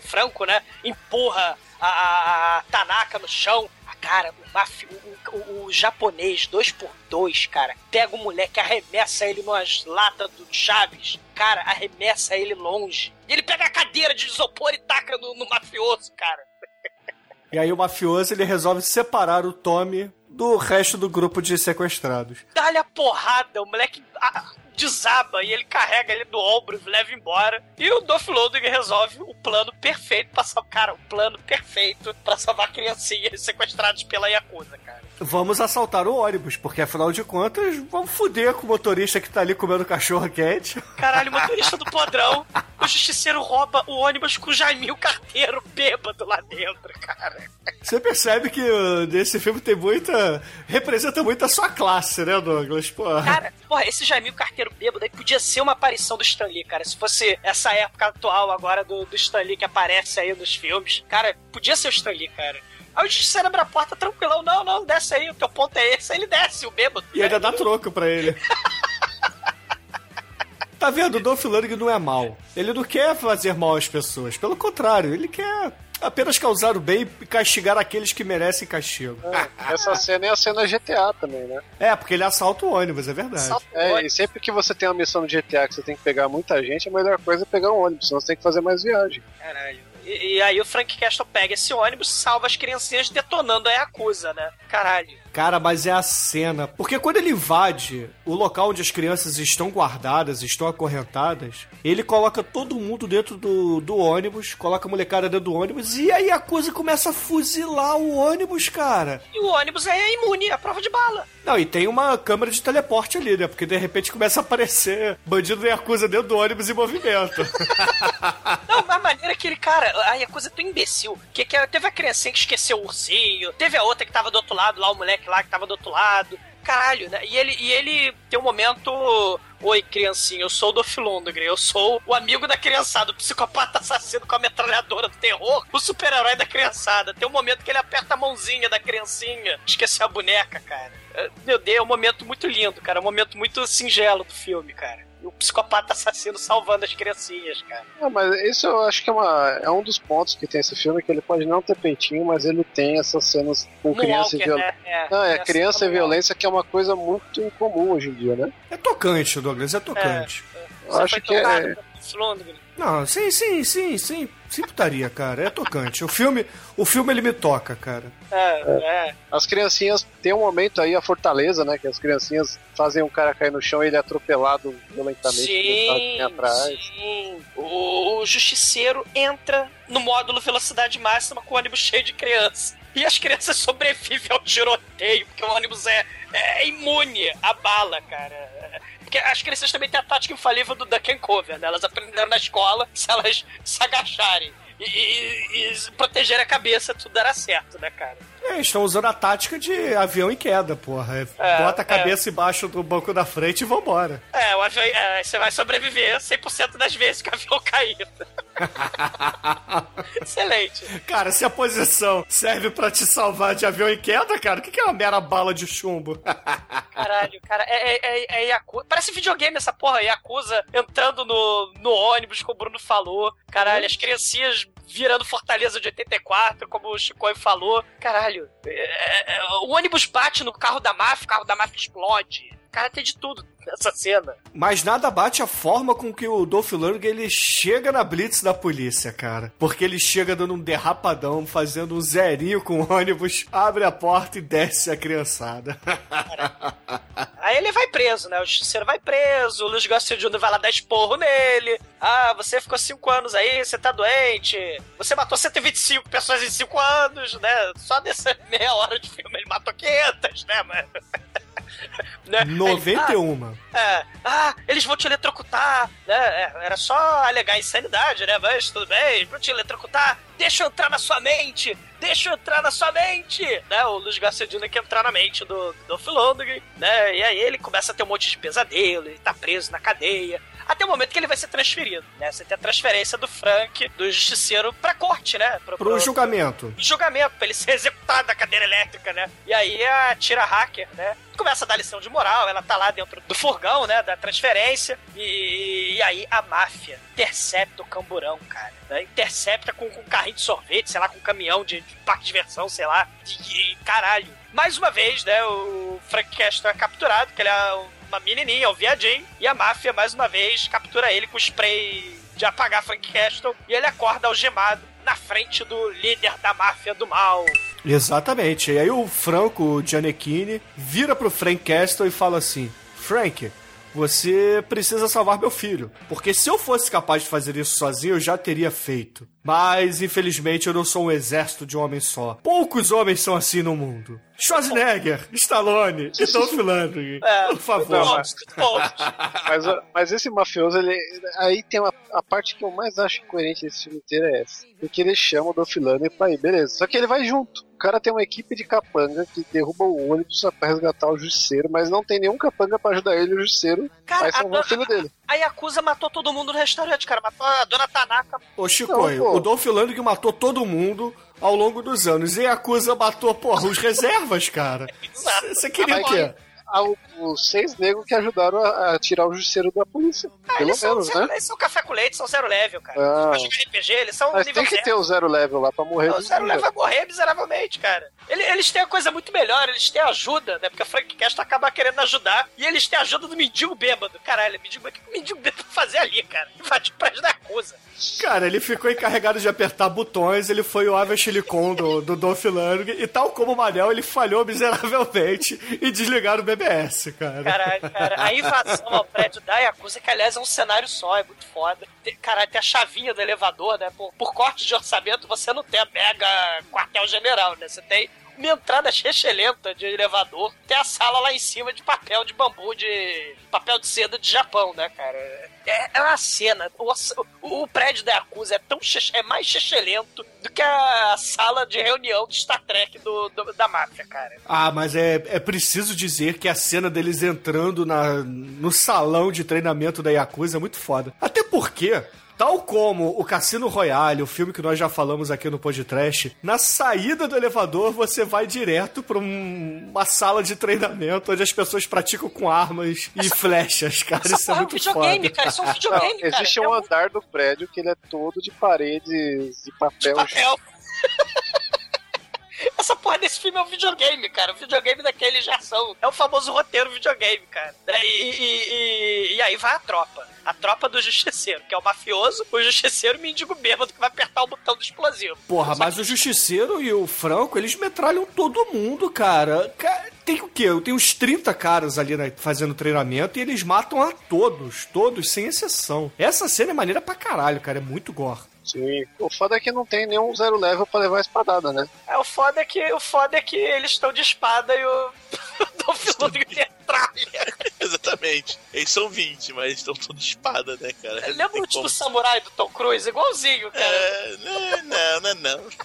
Franco, né, empurra a, a- a Tanaka no chão. Cara, o, mafi- o, o- o japonês 2x2, cara, pega o moleque, arremessa ele numas latas do Chaves, cara, arremessa ele longe. E ele pega a cadeira de isopor e taca no, no mafioso, cara. E aí o mafioso ele resolve separar o Tommy do resto do grupo de sequestrados. Dá-lhe a porrada, o moleque desaba e ele carrega ele do ombro e leva embora. E o Dolph Lundgren resolve o plano perfeito pra salvar. Cara, o plano perfeito pra salvar criancinhas sequestradas pela Yakuza, cara. Vamos assaltar o ônibus, porque afinal de contas, vamos foder com o motorista que tá ali comendo cachorro quente. Caralho, motorista do podrão, o justiceiro rouba o ônibus com o Jaimil Carteiro bêbado lá dentro, cara. Você percebe que uh, nesse filme tem muita. representa muito a sua classe, né, Douglas? Cara, porra, esse Jaimil Carteiro bêbado aí podia ser uma aparição do Stan Lee, cara. Se fosse essa época atual agora do, do Stan Lee que aparece aí nos filmes, cara, podia ser o Stan Lee, cara. Aí o justiceiro abre a porta tranquilão, não, não, desce aí, o teu ponto é esse. Aí ele desce, o bêbado. E ainda dá troco pra ele. Tá vendo? O Dolph Lundgren não é mal. Ele não quer fazer mal às pessoas. Pelo contrário, ele quer apenas causar o bem e castigar aqueles que merecem castigo. Essa cena é a cena GTA também, né? É, porque ele assalta o ônibus, é verdade. É, e sempre que você tem uma missão no GTA que você tem que pegar muita gente, a melhor coisa é pegar um ônibus, senão você tem que fazer mais viagem. Caralho. E, e aí o Frank Castle pega esse ônibus, salva as criancinhas detonando a Yakuza, né? Caralho. Cara, mas é a cena. Porque quando ele invade o local onde as crianças estão guardadas, estão acorrentadas, ele coloca todo mundo dentro do, do ônibus, coloca a molecada dentro do ônibus e aí a coisa começa a fuzilar o ônibus, cara. E o ônibus é imune à prova de bala. Não, e tem uma câmera de teleporte ali, né? Porque de repente começa a aparecer bandido da Yakuza dentro do ônibus em movimento. Não, mas a maneira que ele, cara, a Yakuza é tão imbecil. Que, que teve a criancinha que esqueceu o ursinho, teve a outra que tava do outro lado, lá o moleque lá que tava do outro lado. Caralho, né? E ele, e ele tem um momento. Oi, criancinha, eu sou o Dolph Lundgren, eu sou o amigo da criançada, o psicopata assassino com a metralhadora do terror, o super-herói da criançada. Tem um momento que ele aperta a mãozinha da criancinha, esqueceu a boneca, cara. É, Meu Deus, é um momento muito lindo, cara. É um momento muito singelo do filme, cara. E o psicopata assassino salvando as criancinhas, cara. Ah, mas isso eu acho que é, uma, é um dos pontos que tem esse filme, que ele pode não ter peitinho, mas ele tem essas cenas com No criança e Walker, violência. né? É, Não, é criança e violência que é uma coisa muito incomum hoje em dia, né? É tocante, Douglas, é tocante. Eu acho que é- Lundgren? Não, sim, sim, sim, sim. Sim, putaria, cara. É tocante. O filme, o filme ele me toca, cara. É, é. As criancinhas tem um momento aí, a fortaleza, né? Que as criancinhas fazem um cara cair no chão e ele é atropelado violentamente Sim, atrás. sim. O, o justiceiro entra no módulo velocidade máxima com o ônibus cheio de crianças. E as crianças sobrevivem ao tiroteio, porque o ônibus é, é imune à bala, cara. Porque as crianças também têm a tática infalível do duck and cover, né? Elas aprenderam na escola se elas se agacharem e, e, e protegerem a cabeça, tudo dará certo, né, cara? É, estão usando a tática de avião em queda, porra. É, É, Bota a cabeça embaixo do banco da frente e vambora. É, o avião, é, você vai sobreviver 100% das vezes que o avião cair. Excelente. Cara, se a posição serve pra te salvar de avião em queda, cara, o que que é uma mera bala de chumbo? Caralho, cara, é, é, é, é Yakuza. Parece videogame essa porra, Yakuza entrando no, no ônibus, como o Bruno falou. Caralho, as criancinhas virando Fortaleza de 84, como o Chicoio falou. Caralho, é, é, o ônibus bate no carro da máfia, o carro da máfia explode. Cara, tem de tudo nessa cena. Mas nada bate a forma com que o Dolph Lundgren ele chega na blitz da polícia, cara. Porque ele chega dando um derrapadão, fazendo um zerinho com o ônibus, abre a porta e desce a criançada. Aí ele vai preso, né? O justiceiro vai preso, o Luiz Garcia Jr. vai lá dar esporro nele. Ah, você ficou 5 anos aí, você tá doente. Você matou 125 pessoas em 5 anos, né? Só nessa meia hora de filme ele matou 500, né, mano? né? 91. É, ah, eles vão te eletrocutar, né? É, era só alegar insanidade, né? Mas tudo bem, eles vão te eletrocutar. Deixa eu entrar na sua mente! Deixa eu entrar na sua mente! Né? O Luiz Garcia Jr. quer entrar na mente do, do Lundgren, né? E aí ele começa a ter um monte de pesadelo, ele tá preso na cadeia. Até o momento que ele vai ser transferido, né? Você tem a transferência do Frank, do justiceiro, pra corte, né? Pro, Pro julgamento. julgamento, pra ele ser executado da cadeira elétrica, né? E aí a tira hacker, né? Começa a dar lição de moral, ela tá lá dentro do furgão, né? Da transferência. E, e aí a máfia intercepta o camburão, cara. Né? Intercepta com, com um carrinho de sorvete, sei lá, com um caminhão de, de parque de diversão, sei lá. E, e, caralho. Mais uma vez, né? O Frank Castle é capturado, que ele é uma menininha, o viadinho. E a máfia, mais uma vez, captura ele com spray de apagar Frank Castle. E ele acorda algemado na frente do líder da máfia do mal. Exatamente. E aí o Franco, Gianecchini, vira pro Frank Castle e fala assim: Frank, você precisa salvar meu filho. Porque se eu fosse capaz de fazer isso sozinho, eu já teria feito. Mas, infelizmente, eu não sou um exército de um homem só. Poucos homens são assim no mundo. Schwarzenegger, Stallone e Dolph Lundgren. É, Por favor. Não, mas- Mas, mas esse mafioso, ele. Aí tem uma, a parte que eu mais acho incoerente desse filme inteiro é essa. Porque ele chama o Dolph Lundgren pra ir, beleza. Só que ele vai junto. O cara tem uma equipe de capanga que derruba o ônibus pra resgatar o justiceiro, mas não tem nenhum capanga pra ajudar ele, o justiceiro Cara, vai a, salvar o filho dele. a Yakuza matou todo mundo no restaurante, cara. Matou a dona Tanaka. Ô, Chicoio, Não, o Dolph Lundgren matou todo mundo ao longo dos anos. E a Acusa matou, porra, os reservas, cara. Você queria o quê? Os seis negros que ajudaram a, a tirar o justiceiro da polícia. Ah, Pelo eles são, menos, zero, né? eles são café com leite, são zero level, cara. Ah. Pra jogar RPG, eles são Mas nível tem que zero. ter o zero level lá pra morrer. Não, o Zero. Level vai morrer miseravelmente, cara. Ele- Eles têm a coisa muito melhor, eles têm ajuda, né? Porque a Frank Cast acaba querendo ajudar. E eles têm a ajuda do mendigo bêbado. Caralho, mendigo, o que o mendigo bêbado vai fazer ali, cara? Invadir prédio da acusa. Cara, ele ficou encarregado de apertar botões, ele foi o Ava Silicon do, do Dolph Lundgren, e tal como o Manel, ele falhou miseravelmente em desligar o BBS, cara. Caralho, cara. A invasão ao prédio da Yakuza, que aliás é um cenário só, é muito foda. Caralho, tem a chavinha do elevador, né? Por, por corte de orçamento, você não tem a mega quartel-general, né? Você tem uma entrada rechelenta de elevador, tem a sala lá em cima de papel de bambu, de papel de seda de Japão, né, cara? É, é uma cena. O, o- o prédio da Yakuza é, tão é mais chechelento do que a sala de reunião de Star Trek do, do- da máfia, cara. Ah, mas é, é preciso dizer que a cena deles entrando na, no salão de treinamento da Yakuza é muito foda. Até porque, tal como o Cassino Royale, o filme que nós já falamos aqui no podcast, na saída do elevador você vai direto pra um- uma sala de treinamento onde as pessoas praticam com armas e flechas, cara. Essa Isso é é um muito videogame, foda. cara. Isso é um Não, videogame, cara. existe É um andar do prédio que ele é todo de paredes de papel. papel. Essa porra desse filme é um videogame, cara. O videogame daquele já são. É o famoso roteiro videogame, cara. E, e- e- e aí vai a tropa. A tropa do justiceiro, que é o mafioso, o justiceiro mendigo bêbado que vai apertar o botão do explosivo. Porra, mas o Justiceiro e o Franco, eles metralham todo mundo, cara. Ca- Tem o quê? Tem uns 30 caras ali né, fazendo treinamento e eles matam a todos, todos, sem exceção. Essa cena é maneira pra caralho, cara. É muito gore. Sim. O foda é que não tem nenhum zero level pra levar a espadada, né? É, o foda é que, o foda é que eles estão de espada e o Dolph Lundgren metralha. Exatamente. Eles são 20, mas estão todos de espada, né, cara? Não Lembra o tipo como. samurai do Tom Cruise? Igualzinho, cara. É, não, não, não, não.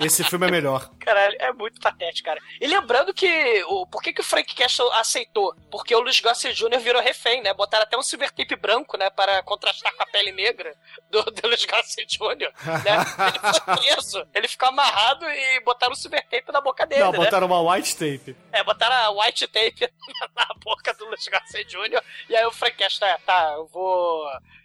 Esse filme é melhor. Caralho, é muito patético, cara. E lembrando que. O, por que, que o Frank Castle aceitou? Porque o Luiz Gossett Jr. virou refém, né? Botaram até um silver tape branco, né? Para contrastar com a pele negra do, do Luiz Gossett Jr. Né? Ele foi preso. Ele ficou amarrado e botaram um silver tape na boca dele, Não, né? botaram uma white tape. É, botaram a white tape na boca do Luiz Gossett Jr. E aí o Frank Castle, tá, tá, eu vou.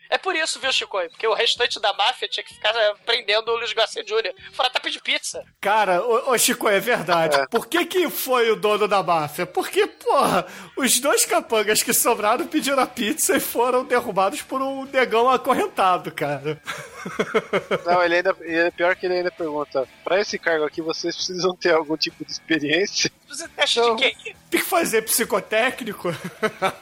É por isso, viu, Chico? Porque o restante da máfia tinha que ficar eh, prendendo o Luiz Gossett Jr. Fora tapa de pizza. Cara, ô, ô Chico, é verdade. Por que que foi o dono da máfia? Porque, porra, os dois capangas que sobraram pediram a pizza e foram derrubados por um negão acorrentado, cara. Não, ele ainda. e é pior que ele ainda pergunta: pra esse cargo aqui vocês precisam ter algum tipo de experiência? Você teste de quem? Tem que fazer psicotécnico?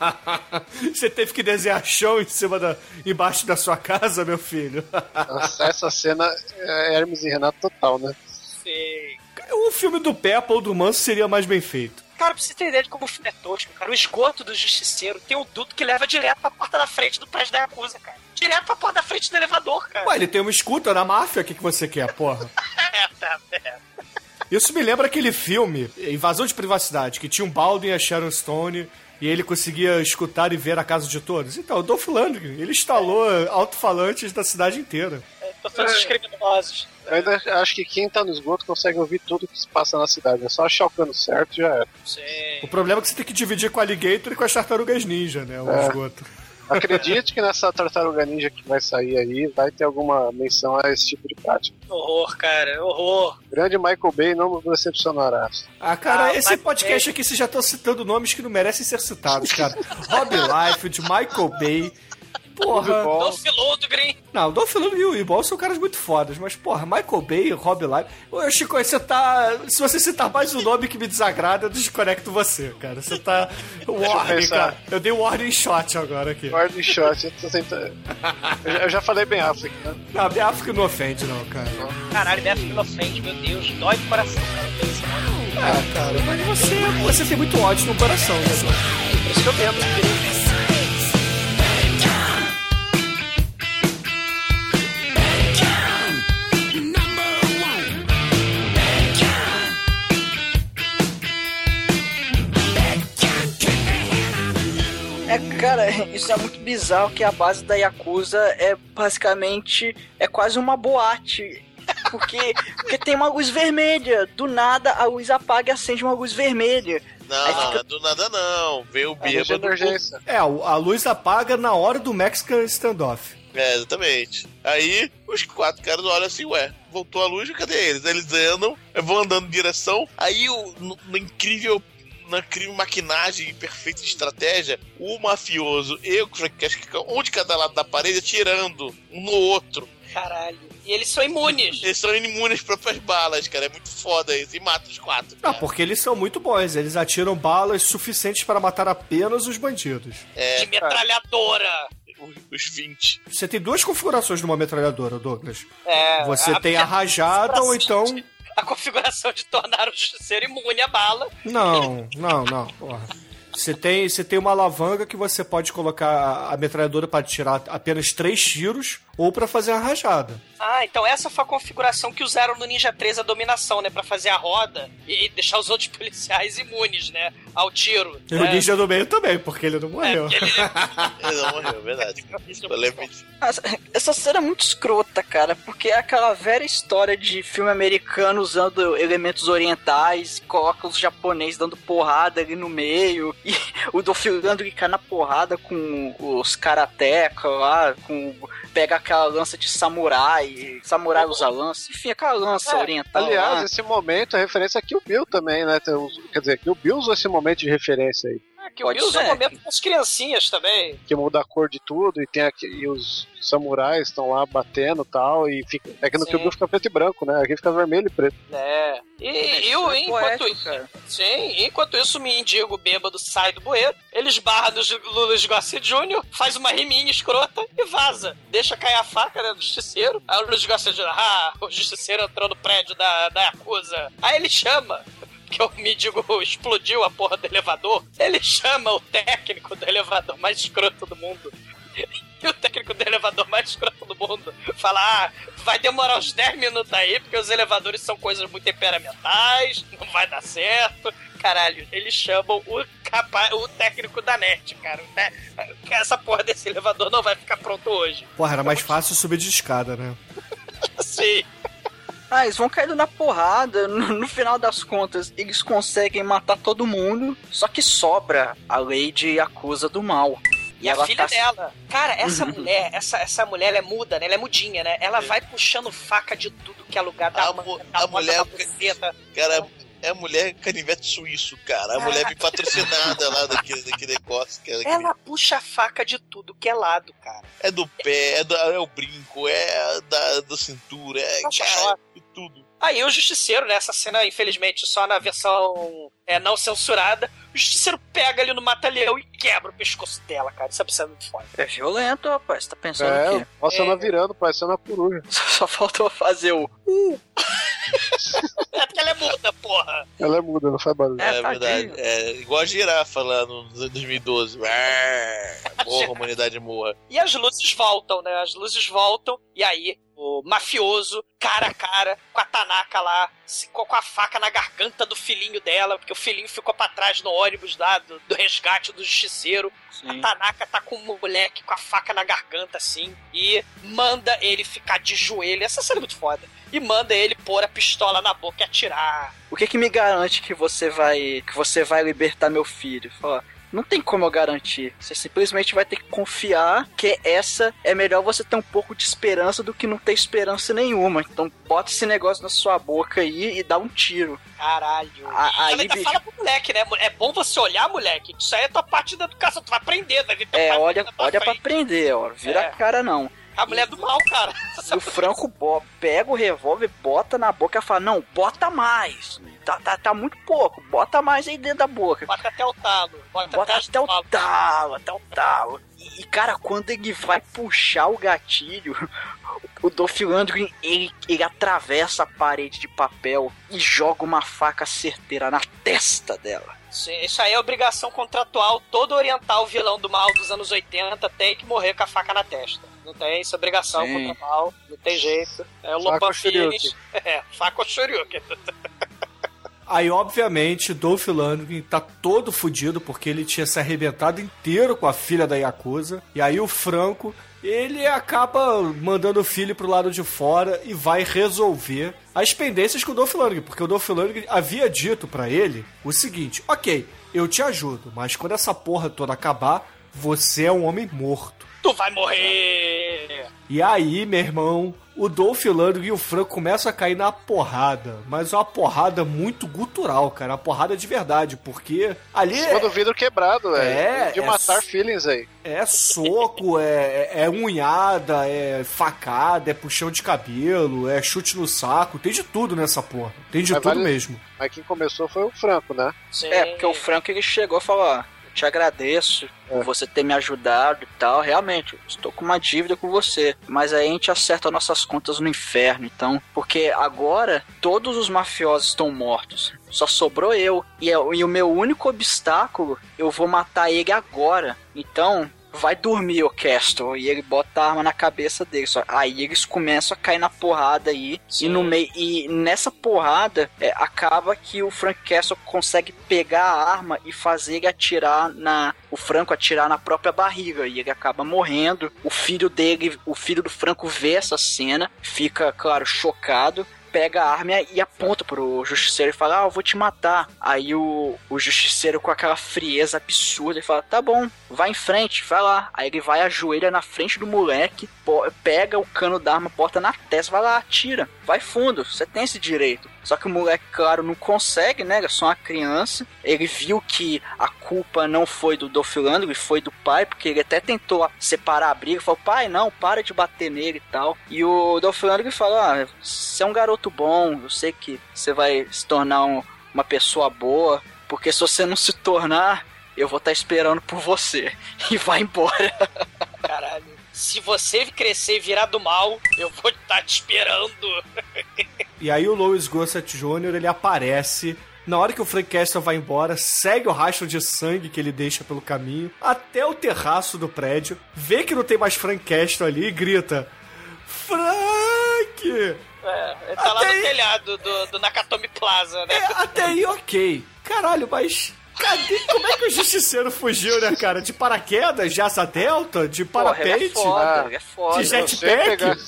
Você teve que desenhar chão em cima da. Embaixo da sua casa, meu filho. Nossa, essa cena é Hermes e Renato total, né? Sei. O filme do Peppa ou do Manso seria mais bem feito. Cara, pra você ter ideia de como o filme é tosco, cara, o esgoto do justiceiro tem um duto que leva direto pra porta da frente do prédio da Yakuza, cara. Direto pra porta da frente do elevador, cara. Ué, ele tem uma escuta na máfia, o que, que você quer, porra? É, tá. Isso me lembra aquele filme, Invasão de Privacidade, que tinha um Baldwin e a Sharon Stone, e ele conseguia escutar e ver a casa de todos. Então, o Dolph Lundgren, ele instalou alto-falantes da cidade inteira. É, todos os criminosos. Eu ainda acho que quem tá no esgoto consegue ouvir tudo que se passa na cidade. É só achar o cano certo já era. Sei. O problema é que você tem que dividir com o Alligator e com as tartarugas ninja, né? O É. esgoto. Acredite que nessa tartaruga ninja que vai sair aí vai ter alguma menção a esse tipo de prática. Horror, cara, horror. Grande Michael Bay não nos decepcionará. Ah, cara, Ah, esse Michael podcast aqui vocês já estão citando nomes que não merecem ser citados, cara. Rob Liefeld, Michael Bay. Porra. Dolph Lundgren. Não, Dolph Lundgren e o Ibol são caras muito fodas, mas, porra, Michael Bay, Rob Liefeld... Ô, Chico, você tá... Se você citar mais um nome que me desagrada, eu desconecto você, cara. Você tá... Warning, pensar. cara. Eu dei warning shot agora aqui. Warning shot, eu tô tentando. Eu já, eu falei bem Affleck, né? Não, a África não ofende, não, cara. Caralho, minha filha ofende, meu Deus. Dói no coração, cara. Ah, cara, mas você, você tem muito ódio no coração, né? Por isso que eu tento. Cara, isso é muito bizarro que a base da Yakuza é basicamente é quase uma boate. Porque, porque tem uma luz vermelha. Do nada a luz apaga e acende uma luz vermelha. Não, fica- é do nada não. Veio o É, bêbado. emergência. É, a luz apaga na hora do Mexican standoff. É, exatamente. Aí os quatro caras olham assim, ué, voltou a luz, cadê eles? Eles andam, vão andando em direção. Aí o no, no incrível. Na incrível maquinagem e perfeita estratégia, o mafioso e o Frank um de cada lado da parede atirando um no outro. Caralho. E eles são imunes. Eles são imunes às próprias balas, cara. É muito foda isso. E mata os quatro. Não, cara. porque eles são muito bons. Eles atiram balas suficientes para matar apenas os bandidos. É, De metralhadora. os, os 20. Você tem duas configurações numa metralhadora, Douglas. É, Você tem a rajada ou então. A configuração de tornar o justiceiro imune à bala. Não, não, não. Porra. Você tem, você tem uma alavanca que você pode colocar a metralhadora para tirar apenas três tiros ou para fazer a rajada. Ah, então essa foi a configuração que usaram no Ninja 3 a dominação, né? Pra fazer a roda e deixar os outros policiais imunes, né? Ao tiro. E né? o ninja do meio também, porque ele não É, morreu. porque ele- Ele não morreu, é verdade. Essa cena é muito escrota, cara, porque é aquela velha história de filme americano usando elementos orientais, coloca os japoneses dando porrada ali no meio, e o que cai na porrada com os karateca lá, com pega aquela lança de samurai, samurai usa lança, enfim, aquela lança É, oriental Aliás, lá. esse momento é referência aqui o Bill também, né? Quer dizer, que o Bill usou esse momento de referência aí. É, que o Pode usa ser. o momento com as criancinhas também. Que muda a cor de tudo e tem aqui e os samurais estão lá batendo e tal. E fica, é que no. Kill Bill fica preto e branco, né? Aqui fica vermelho e preto. É. E, e o- É enquanto poético, isso. cara. Sim, enquanto isso, o mendigo bêbado sai do bueiro, ele esbarra no Luiz Garcia Jr., faz uma riminha escrota e vaza. Deixa cair a faca né, do justiceiro. Aí o Luiz Garcia Jr., ah, o justiceiro entrou no prédio da, da Yakuza. Aí ele chama. Que o mendigo explodiu a porra do elevador. Ele chama o técnico do elevador mais escroto do mundo. E o técnico do elevador mais escroto do mundo fala: Ah, vai demorar uns 10 minutos aí, porque os elevadores são coisas muito temperamentais, não vai dar certo. Caralho, eles chamam o, capa o técnico da net, cara. Te- Essa porra desse elevador não vai ficar pronto hoje. Porra, era mais fácil subir de escada, né? Sim. Ah, eles vão caindo na porrada. No, no final das contas, eles conseguem matar todo mundo. Só que sobra a Lady acusa do mal. E, a filha tá- dela. Cara, essa mulher, essa, essa mulher ela é muda, né? Ela é mudinha, né? Ela vai puxando faca de tudo que é lugar da A da a mulher- da buceta. Cara, é a mulher canivete suíço, cara. A mulher vem patrocinada lá daquele, daquele negócio. Que é, Ela puxa a faca de tudo que é lado, cara. é do pé, é, do- é o brinco, é da, da cintura, é Nossa, cara, tudo. Aí o Justiceiro, né? Essa cena, infelizmente, só na versão é, não censurada, o Justiceiro pega ali no mata-leão e quebra o pescoço dela, cara. Isso é absurdo muito foda. É violento, rapaz. Você tá pensando É, o quê? nossa, ela virando, parecendo uma coruja. Só faltou fazer o. É porque ela é muda, porra. Ela é muda, não faz barulho. É, É, tadinho. verdade. É igual a girafa lá no 2012. Arr, Morra, humanidade morra. E as luzes voltam, né? As luzes voltam, e aí o mafioso, cara a cara, com a Tanaka lá, com a faca na garganta do filhinho dela, porque o filhinho ficou pra trás no ônibus lá do, do resgate do justiceiro. Sim. A Tanaka tá com o moleque com a faca na garganta, assim, e manda ele ficar de joelho. Essa cena é muito foda. E manda ele pôr a pistola na boca e atirar. O que que me garante que você vai. que você vai libertar meu filho? Fala. Não tem como eu garantir. Você simplesmente vai ter que confiar que essa é melhor você ter um pouco de esperança do que não ter esperança nenhuma. Então bota esse negócio na sua boca aí e dá um tiro. Caralho. A- aí, ainda bicho- fala pro moleque, né? É bom você olhar, moleque. Isso aí é tua parte da educação. Tu vai aprender, vai ver teu É, olha, olha pra aprender, ó. Vira É. a cara não. A mulher do mal, cara. O Franco pega o revólver, bota na boca e fala: Não, bota mais. Tá, tá, tá muito pouco, bota mais aí dentro da boca. Bota até o talo. Bota, Bota até, até o talo. até o talo. E, cara, quando ele vai puxar o gatilho, o Dolph Lundgren, ele, ele atravessa a parede de papel e joga uma faca certeira na testa dela. Isso aí é obrigação contratual. Todo oriental vilão do mal dos anos 80 tem que morrer com a faca na testa. Não tem, isso é obrigação Sim. contratual. Não tem jeito. É o Lopan. Finish. É, faca Shoryuken. Aí, obviamente, Dolph Lundgren tá todo fudido porque ele tinha se arrebentado inteiro com a filha da Yakuza. E aí o Franco ele acaba mandando o filho pro lado de fora e vai resolver as pendências com o Dolph Lundgren, porque o Dolph Lundgren havia dito pra ele o seguinte: ok, eu te ajudo, mas quando essa porra toda acabar, você é um homem morto. Tu vai morrer! E aí, meu irmão, o Dolph Lundgren e o Franco começam a cair na porrada, mas uma porrada muito gutural, cara, uma porrada de verdade, porque ali Em cima do vidro quebrado, velho. É, De é matar feelings aí. é soco, é, é unhada, é facada, é puxão de cabelo, é chute no saco, tem de tudo nessa porra. Tem de Mas tudo vale- mesmo. Mas quem começou foi o Franco, né? Sim. É, porque o Franco ele chegou e falou: ó, eu te agradeço por você ter me ajudado e tal. Realmente, estou com uma dívida com você. Mas aí a gente acerta nossas contas no inferno, então. Porque agora todos os mafiosos estão mortos. Só sobrou eu. E, eu- e o meu único obstáculo, eu vou matar ele agora. Então. Vai dormir, o Castle. E ele bota a arma na cabeça dele. Só, aí eles começam a cair na porrada aí. E no meio. E nessa porrada, é, acaba que o Frank Castle consegue pegar a arma e fazer ele atirar na. O Franco atirar na própria barriga. E ele acaba morrendo. O filho dele, o filho do Franco vê essa cena, fica, claro, chocado. Pega a arma e aponta pro justiceiro e fala: Ah, eu vou te matar. Aí o, o justiceiro, com aquela frieza absurda, ele fala: Tá bom, vai em frente, vai lá. Aí ele vai, ajoelha na frente do moleque, pega o cano da arma, bota na testa, vai lá, atira, vai fundo, você tem esse direito. Só que o moleque, claro, não consegue, né? É só uma criança. Ele viu que a culpa não foi do Dolph Lundgren, foi do pai, porque ele até tentou separar a briga. Falou, pai, não, para de bater nele e tal. E o Dolph Lundgren falou, ah, você é um garoto bom, eu sei que você vai se tornar um- uma pessoa boa, porque se você não se tornar, eu vou estar esperando por você. E vai embora. Caralho. Se você crescer e virar do mal, eu vou estar te esperando. E aí o Louis Gossett Jr. ele aparece. Na hora que o Frank Castle vai embora, segue o rastro de sangue que ele deixa pelo caminho, até o terraço do prédio, vê que não tem mais Frank Castle ali e grita: Frank! É, ele tá lá Até no aí- telhado do, do Nakatomi Plaza, né? É, até aí ok. Caralho, mas. Cadê? Como é que o justiceiro fugiu, né, cara? De paraquedas, de asa delta, de Porra, é parapente? foda, ele é foda. de Se você pegar jetpack?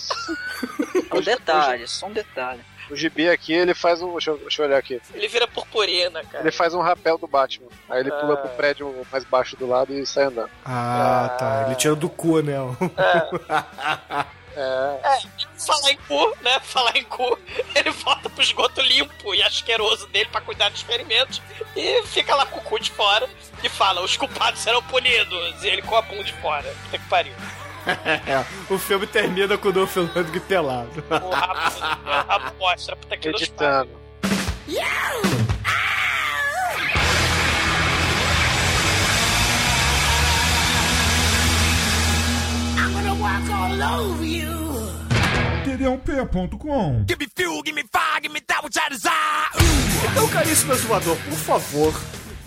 É um detalhe, só um detalhe. O gibi aqui, ele faz um. Deixa eu, deixa eu olhar aqui. Ele vira purpurina, cara. Ele faz um rapel do Batman. Aí ele pula Ah. pro prédio mais baixo do lado e sai andando. Ah, tá. Ele tira do cu, né? É. Falar em cu, né? Falar em cu, ele volta pro esgoto limpo e asqueroso dele pra cuidar dos experimentos e fica lá com o cu de fora e fala: os culpados serão punidos. E ele com a bunda de fora. Puta que pariu. É, o filme termina com o Dolph Lundgren pelado. O rabo, mostra, puta que Editando. td1p.com Então, caríssimo exumador, por favor,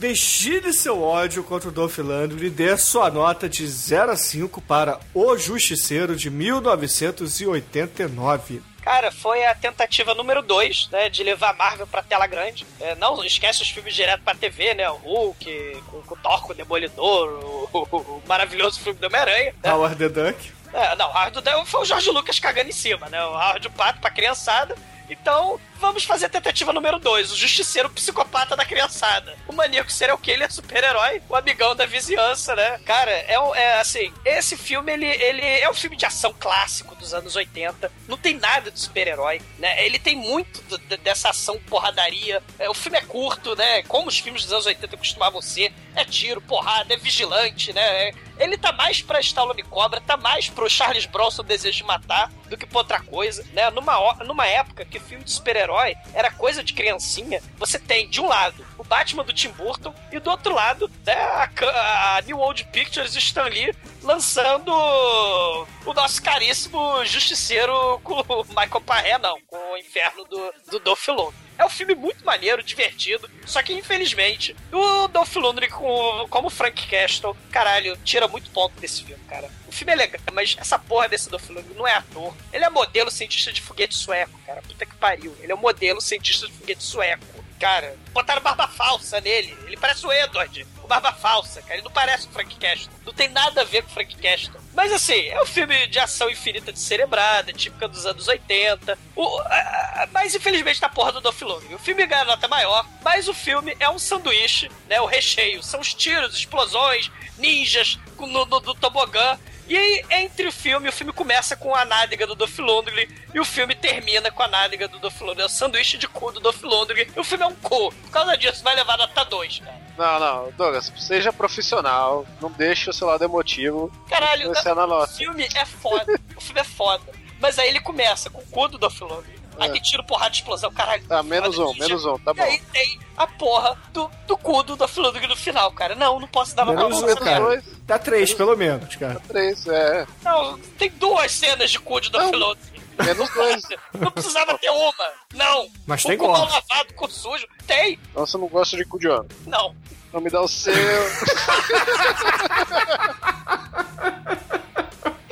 destile seu ódio contra o Dolph Lundgren e dê sua nota de 0 a 5 para O Justiceiro de 1989. Cara, foi a tentativa número 2, né, de levar a Marvel pra tela grande. É, não esquece os filmes direto pra TV, né, o Hulk, com, com o Thor, com o Demolidor, o, o- o maravilhoso filme do Homem-Aranha. né? Howard the Duck. É, não, Howard the Duck foi o Jorge Lucas cagando em cima, né, o Howard o Pato pra criançada. Então, vamos fazer a tentativa número 2, o justiceiro psicopata da criançada. O maníaco serial killer super-herói, o amigão da vizinhança, né? Cara, é, é assim, esse filme, ele, ele é um filme de ação clássico dos anos 80. Não tem nada de super-herói, né? Ele tem muito do- de- dessa ação porradaria. É, o filme é curto, né? Como os filmes dos anos 80 costumavam ser. É tiro, porrada, é vigilante, né? É- ele tá mais pra Stallone Cobra, tá mais pro Charles Bronson Desejo de Matar do que pra outra coisa, né? Numa, numa época que filme de super-herói era coisa de criancinha, você tem, de um lado, o Batman do Tim Burton e do outro lado, né, a, a New Old Pictures e Stan Lee lançando o nosso caríssimo Justiceiro com o Michael Parré, não, com o Inferno do, do Dolph Lundgren. É um filme muito maneiro, divertido, só que infelizmente o Dolph Lundgren com, como Frank Castle, caralho, tira muito ponto desse filme, cara. O filme é legal, mas essa porra desse Dolph Lundgren não é ator. Ele é modelo cientista de foguete sueco, cara. Puta que pariu. Ele é modelo cientista de foguete sueco. Cara, botaram barba falsa nele. Ele parece o Edward, o barba falsa, cara. Ele não parece o Frank Castle. Não tem nada a ver com o Frank Castle. Mas assim, é um filme de ação infinita de cerebrada, típica dos anos 80. O, a- a- mas infelizmente tá porra do Dolph Lundgren. O filme ganha nota maior, mas o filme é um sanduíche, né? O recheio. São os tiros, explosões, ninjas no, no, do tobogã. E aí, entre o filme, o filme começa com a nádega do Dolph Lundgren e o filme termina com a nádega do Dolph Lundgren. É o sanduíche de cu do Dolph Lundgren. E o filme é um cu. Por causa disso, vai levar nota 2, cara. Não, não, Douglas, seja profissional, não deixe o seu lado emotivo. Caralho, o filme é foda. o filme é foda. Mas aí ele começa com o cu do Dolph Lundgren. Aí É. tem tiro, porrada, explosão, caralho. Tá, menos um, ninja. menos um, tá E bom. aí tem a porra do, do cu do Lundgren no final, cara. Não, não posso dar uma Menos nota um, cara. Dois, Dá três, pelo menos, cara. três, é. Não, tem duas cenas de cu Dolph Lundgren. Menos dois. Não precisava ter uma. Não. Mas o tem cu mal lavado, cu sujo. Tem. Então você não gosta de cu de homem. Não. Não me dá o seu.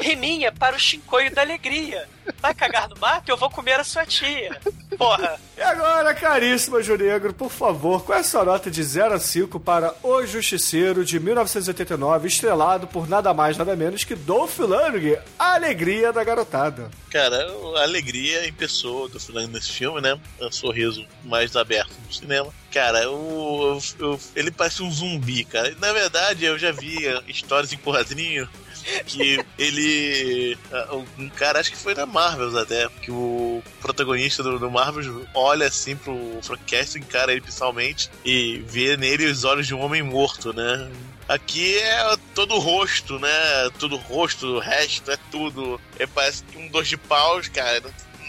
Riminha para o chincoio da alegria. Vai cagar no mato eu vou comer a sua tia. Porra. E agora, caríssima Junegro, por favor, qual é a sua nota de 0 a 5 para O Justiceiro de 1989, estrelado por nada mais, nada menos que Dolph Lundgren, a alegria da garotada? Cara, a alegria em pessoa do Fernando nesse filme, né? É um sorriso mais aberto no cinema. Cara, o, o- ele parece um zumbi, cara. Na verdade, eu já vi histórias em quadrinho que ele. ah, Um cara, acho que foi da Marvel até, que o protagonista do, do Marvel olha assim pro Frank Castle, encara ele pessoalmente e vê nele os olhos de um homem morto, né? Aqui é todo o rosto, né? Todo o rosto, o resto é tudo. É, parece um dois de paus, cara.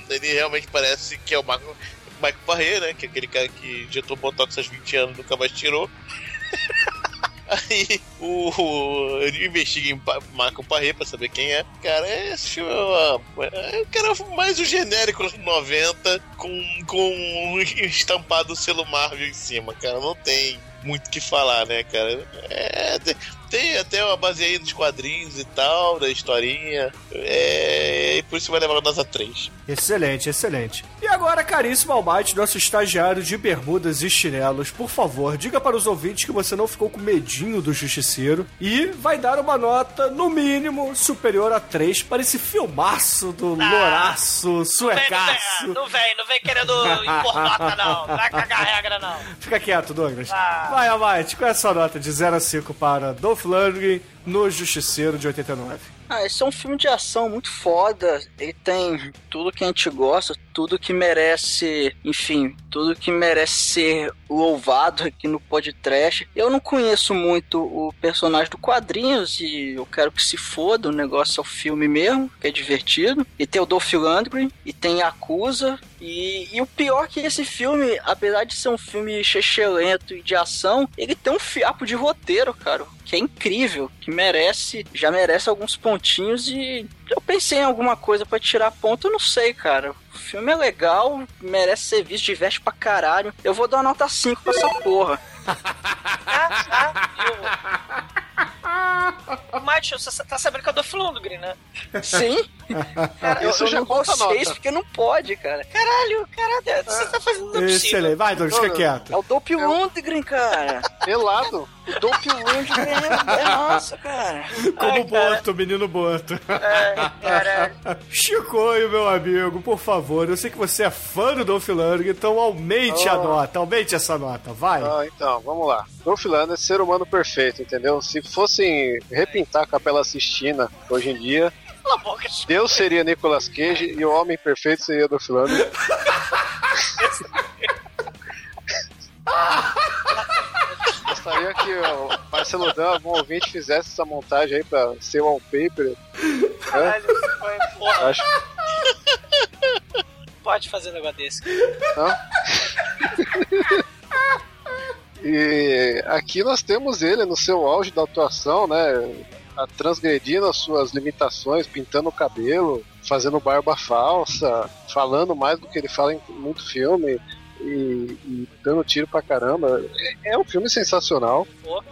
Ele realmente parece que é o Michael, Michael Parré, né? Que é aquele cara que injetou botox aos 20 anos e nunca mais tirou. Aí o, o- ele investiga em Pa- Michael Parré pra saber quem é. Cara, esse filme é, uma, é cara mais o genérico dos 90 com, com estampado selo Marvel em cima, cara. Não tem muito o que falar, né, cara? É, tem, até uma base aí dos quadrinhos e tal, da historinha. É, e por isso vai levar nota 3. Excelente, excelente. E agora, caríssimo Almighty, nosso estagiário de bermudas e chinelos, por favor, diga para os ouvintes que você não ficou com medinho do Justiceiro e vai dar uma nota, no mínimo, superior a 3 para esse filmaço do louraço, Não vem, suecaço. não vem, não vem querendo impor nota, não. Não vai cagar a regra, não. Fica quieto, Douglas. Ah. Vai, Almighty, qual é a sua nota de 0 a 5 para Dolph Lundgren no Justiceiro de 89? Ah, esse é um filme de ação muito foda. Ele tem tudo que a gente gosta, tudo que merece, enfim, tudo que merece ser louvado aqui no podcast. Eu não conheço muito o personagem do quadrinhos e eu quero que se foda, o negócio é o filme mesmo, que é divertido. E tem o Dolph Lundgren, e tem Yakuza, e, e o pior é que esse filme, apesar de ser um filme lento e de ação, ele tem um fiapo de roteiro, cara, que é incrível, que merece, já merece alguns pontinhos e pensei em alguma coisa pra tirar ponto, eu não sei, cara. O filme é legal, merece ser visto, diverte pra caralho. Eu vou dar uma nota 5 pra essa porra. Macho, você tá sabendo que eu dou Lundgren, né? Sim. Cara, eu, Isso eu já dou conta a nota. 6 porque não pode, cara. Caralho, caralho, você tá fazendo não é. Excelente. Vai, Douglas, fica quieto. É o Dolph Lundgren, cara. Pelado. O Dolph Lundgren é, é nossa, cara. Como Ai, cara. Boto, menino Boto. Ai, caralho. Chicoio, meu amigo, por favor, eu sei que você é fã do Dolph Lundgren, então aumente a Oh. nota, aumente essa nota, vai. Ah, então, vamos lá. Dolph Lundgren é ser humano perfeito, entendeu? Se fossem repintar a Capela Sistina hoje em dia, Deus seria Nicolas Cage e o homem perfeito seria Dolph Lundgren. Gostaria que o Marcelo Dan, algum ouvinte, fizesse essa montagem aí pra ser wallpaper. caralho. Foi, porra, Acho pode fazer um negócio desse. Não? E aqui nós temos ele no seu auge da atuação, né? Transgredindo as suas limitações, pintando o cabelo, fazendo barba falsa, falando mais do que ele fala em muito filme e, e dando tiro pra caramba. É, é um filme sensacional.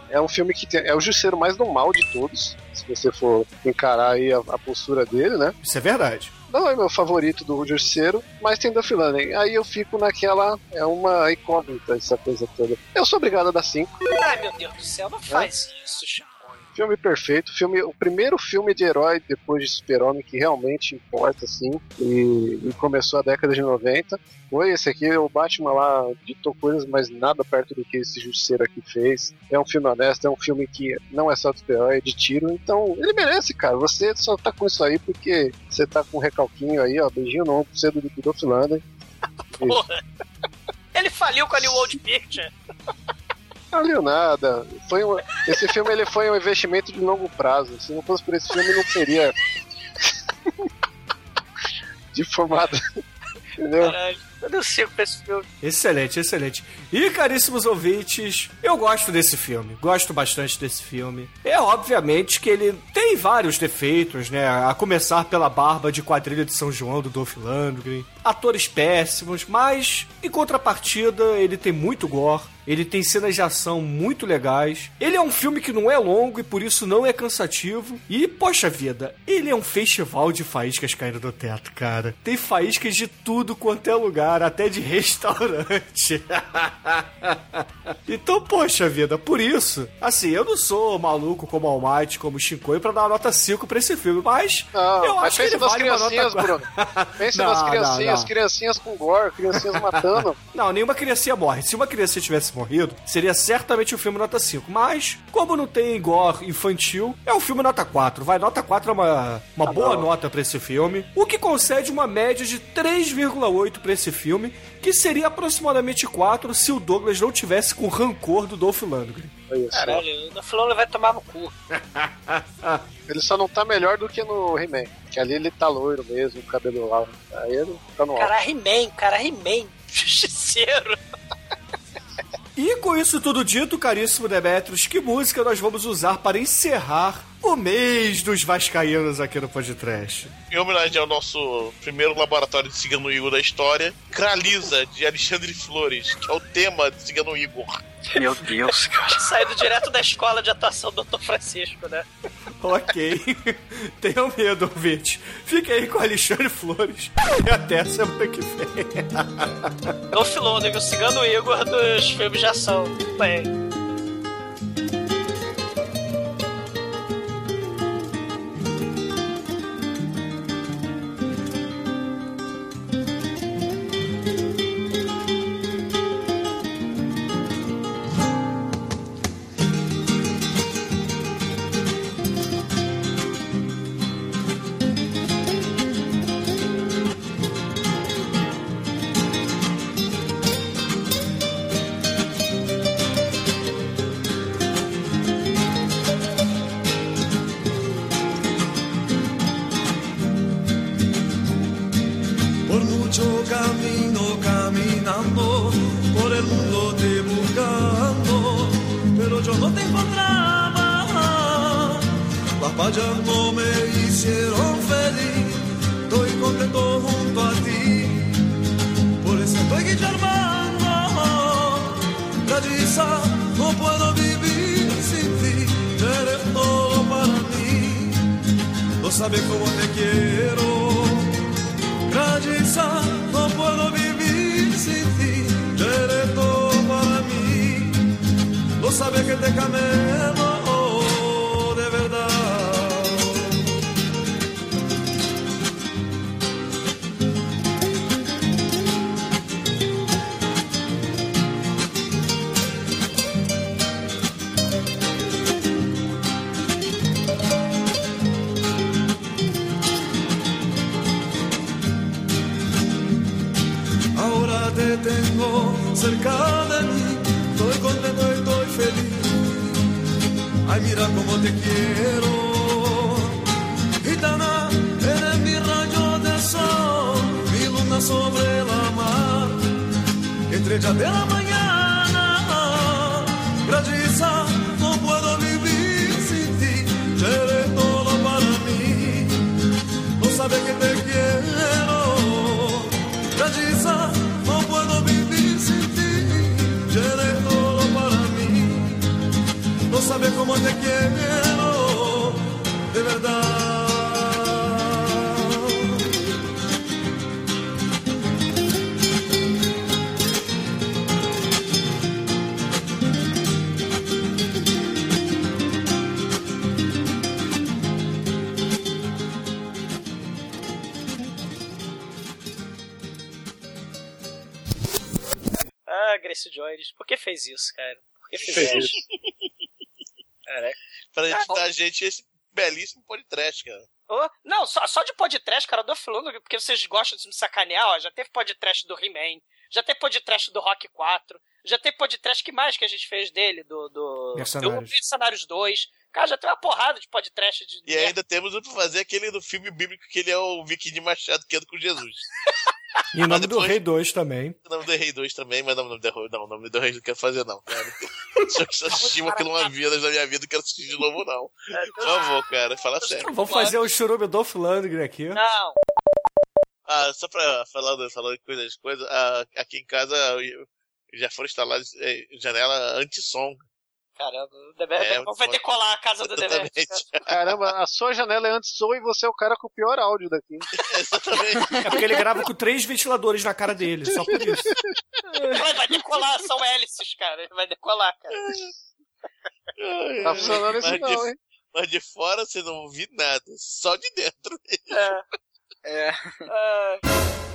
É um filme que tem, é o justiceiro mais normal de todos, se você for encarar aí a, a postura dele, né? Isso é verdade. Não é meu favorito do Justiceiro, mas tem Duff Lundgren. Aí eu fico naquela. É uma incógnita essa coisa toda. Eu sou obrigado a dar 5. Ai, meu Deus do céu, não faz isso, Chico. Filme perfeito, filme, o primeiro filme de herói depois de Super-Homem que realmente importa, assim, e, e começou a década de 90. Foi esse aqui, o Batman lá ditou coisas, mas nada perto do que esse Justiceiro aqui fez. É um filme honesto, é um filme que não é só de herói, é de tiro, então ele merece, cara. Você só tá com isso aí porque você tá com um recalquinho aí, ó, beijinho no ombro cedo do Dolph Lundgren. Porra. Ele faliu com a New World Picture. Viu nada. Foi um, esse filme ele foi um investimento de longo prazo. Se não fosse por esse filme, não seria deformado. Entendeu? Caralho, eu não sei pra esse filme. Excelente, excelente. E, caríssimos ouvintes, eu gosto desse filme. Gosto bastante desse filme. É obviamente que ele tem vários defeitos, né? A começar pela barba de quadrilha de São João do Dolph Lundgren. Atores péssimos, mas em contrapartida ele tem muito gore. Ele tem cenas de ação muito legais. Ele é um filme que não é longo e por isso não é cansativo. E, poxa vida, ele é um festival de faíscas caindo do teto, cara. Tem faíscas de tudo quanto é lugar, até de restaurante. então, poxa vida, por isso, assim, eu não sou maluco como Almighty, como Shinkoi, pra dar uma nota 5 pra esse filme, mas Não, eu mas acho que ele vale uma criancinhas, nota Bruno. Pensa Não, nas não, criancinhas, não. criancinhas com gore, criancinhas matando. Não, nenhuma criancinha morre. Se uma criança tivesse morrido, seria certamente um filme nota 5. Mas, como não tem gore infantil, é um filme nota 4. Vai, nota 4 é uma, uma boa nota pra esse filme. O que concede uma média de 3,8 pra esse filme, que seria aproximadamente 4 se o Douglas não tivesse com rancor do Dolph Lundgren. Caralho, o Dolph vai tomar no cu. Ele só não tá melhor do que no He-Man. Que ali ele tá loiro mesmo, cabelo lá. Aí ele tá no. Cara, He-Man, cara, He-Man. Justiceiro. E com isso tudo dito, caríssimo Demetrius, que música nós vamos usar para encerrar o mês dos Vascaínos aqui no Podcast? Em homenagem ao nosso primeiro laboratório de Cigano Igor da história, Craliza, de Alexandre Flores, que é o tema de Cigano Igor. Meu Deus, cara. Saído direto da escola de atuação do Dr. Francisco, né? Ok. Tenham medo, ouvinte. Fique aí com o Alexandre Flores. E até a semana que vem. Dolph Lundgren, o cigano Igor dos filmes de ação. Bem. caminos. Fez isso, cara? Por que fez, Fez isso? Caraca. Pra Ah, dar a gente esse belíssimo podcast, cara. Ô, não, só, só de podcast, cara, eu dou falando, porque vocês gostam de me sacanear, ó. Já teve podcast do He-Man, já teve podcast do Rock 4, já teve podcast que mais que a gente fez dele, do. do Mercenários. do Mercenários 2. Cara, já tem uma porrada de podcast de. E ainda temos o pra fazer aquele do filme bíblico que ele é o Viking de Machado, que anda com Jesus. E o nome do Rei 2 também. O nome do Rei 2 também, mas não, o nome do, não, o nome do Rei não quero fazer, não, cara. Se eu assisti aquilo uma vez na minha vida, não quero assistir de novo, não. Por favor, cara, fala sério. Vamos fazer o churume Dolph Lundgren aqui. Não. Ah, só pra falar, falar de coisas, coisas, ah, aqui em casa já foram instaladas eh, janela anti-som. Caramba, o É, vai decolar a casa do. Exatamente. Caramba, a sua janela é anti-som e você é o cara com o pior áudio daqui. Exatamente. É porque ele grava com três ventiladores na cara dele, só por isso. Vai, vai decolar, são hélices, cara. Vai decolar, cara. Tá funcionando isso mas, não, de, hein? mas de fora você não ouvi nada, só de dentro. É. É. É.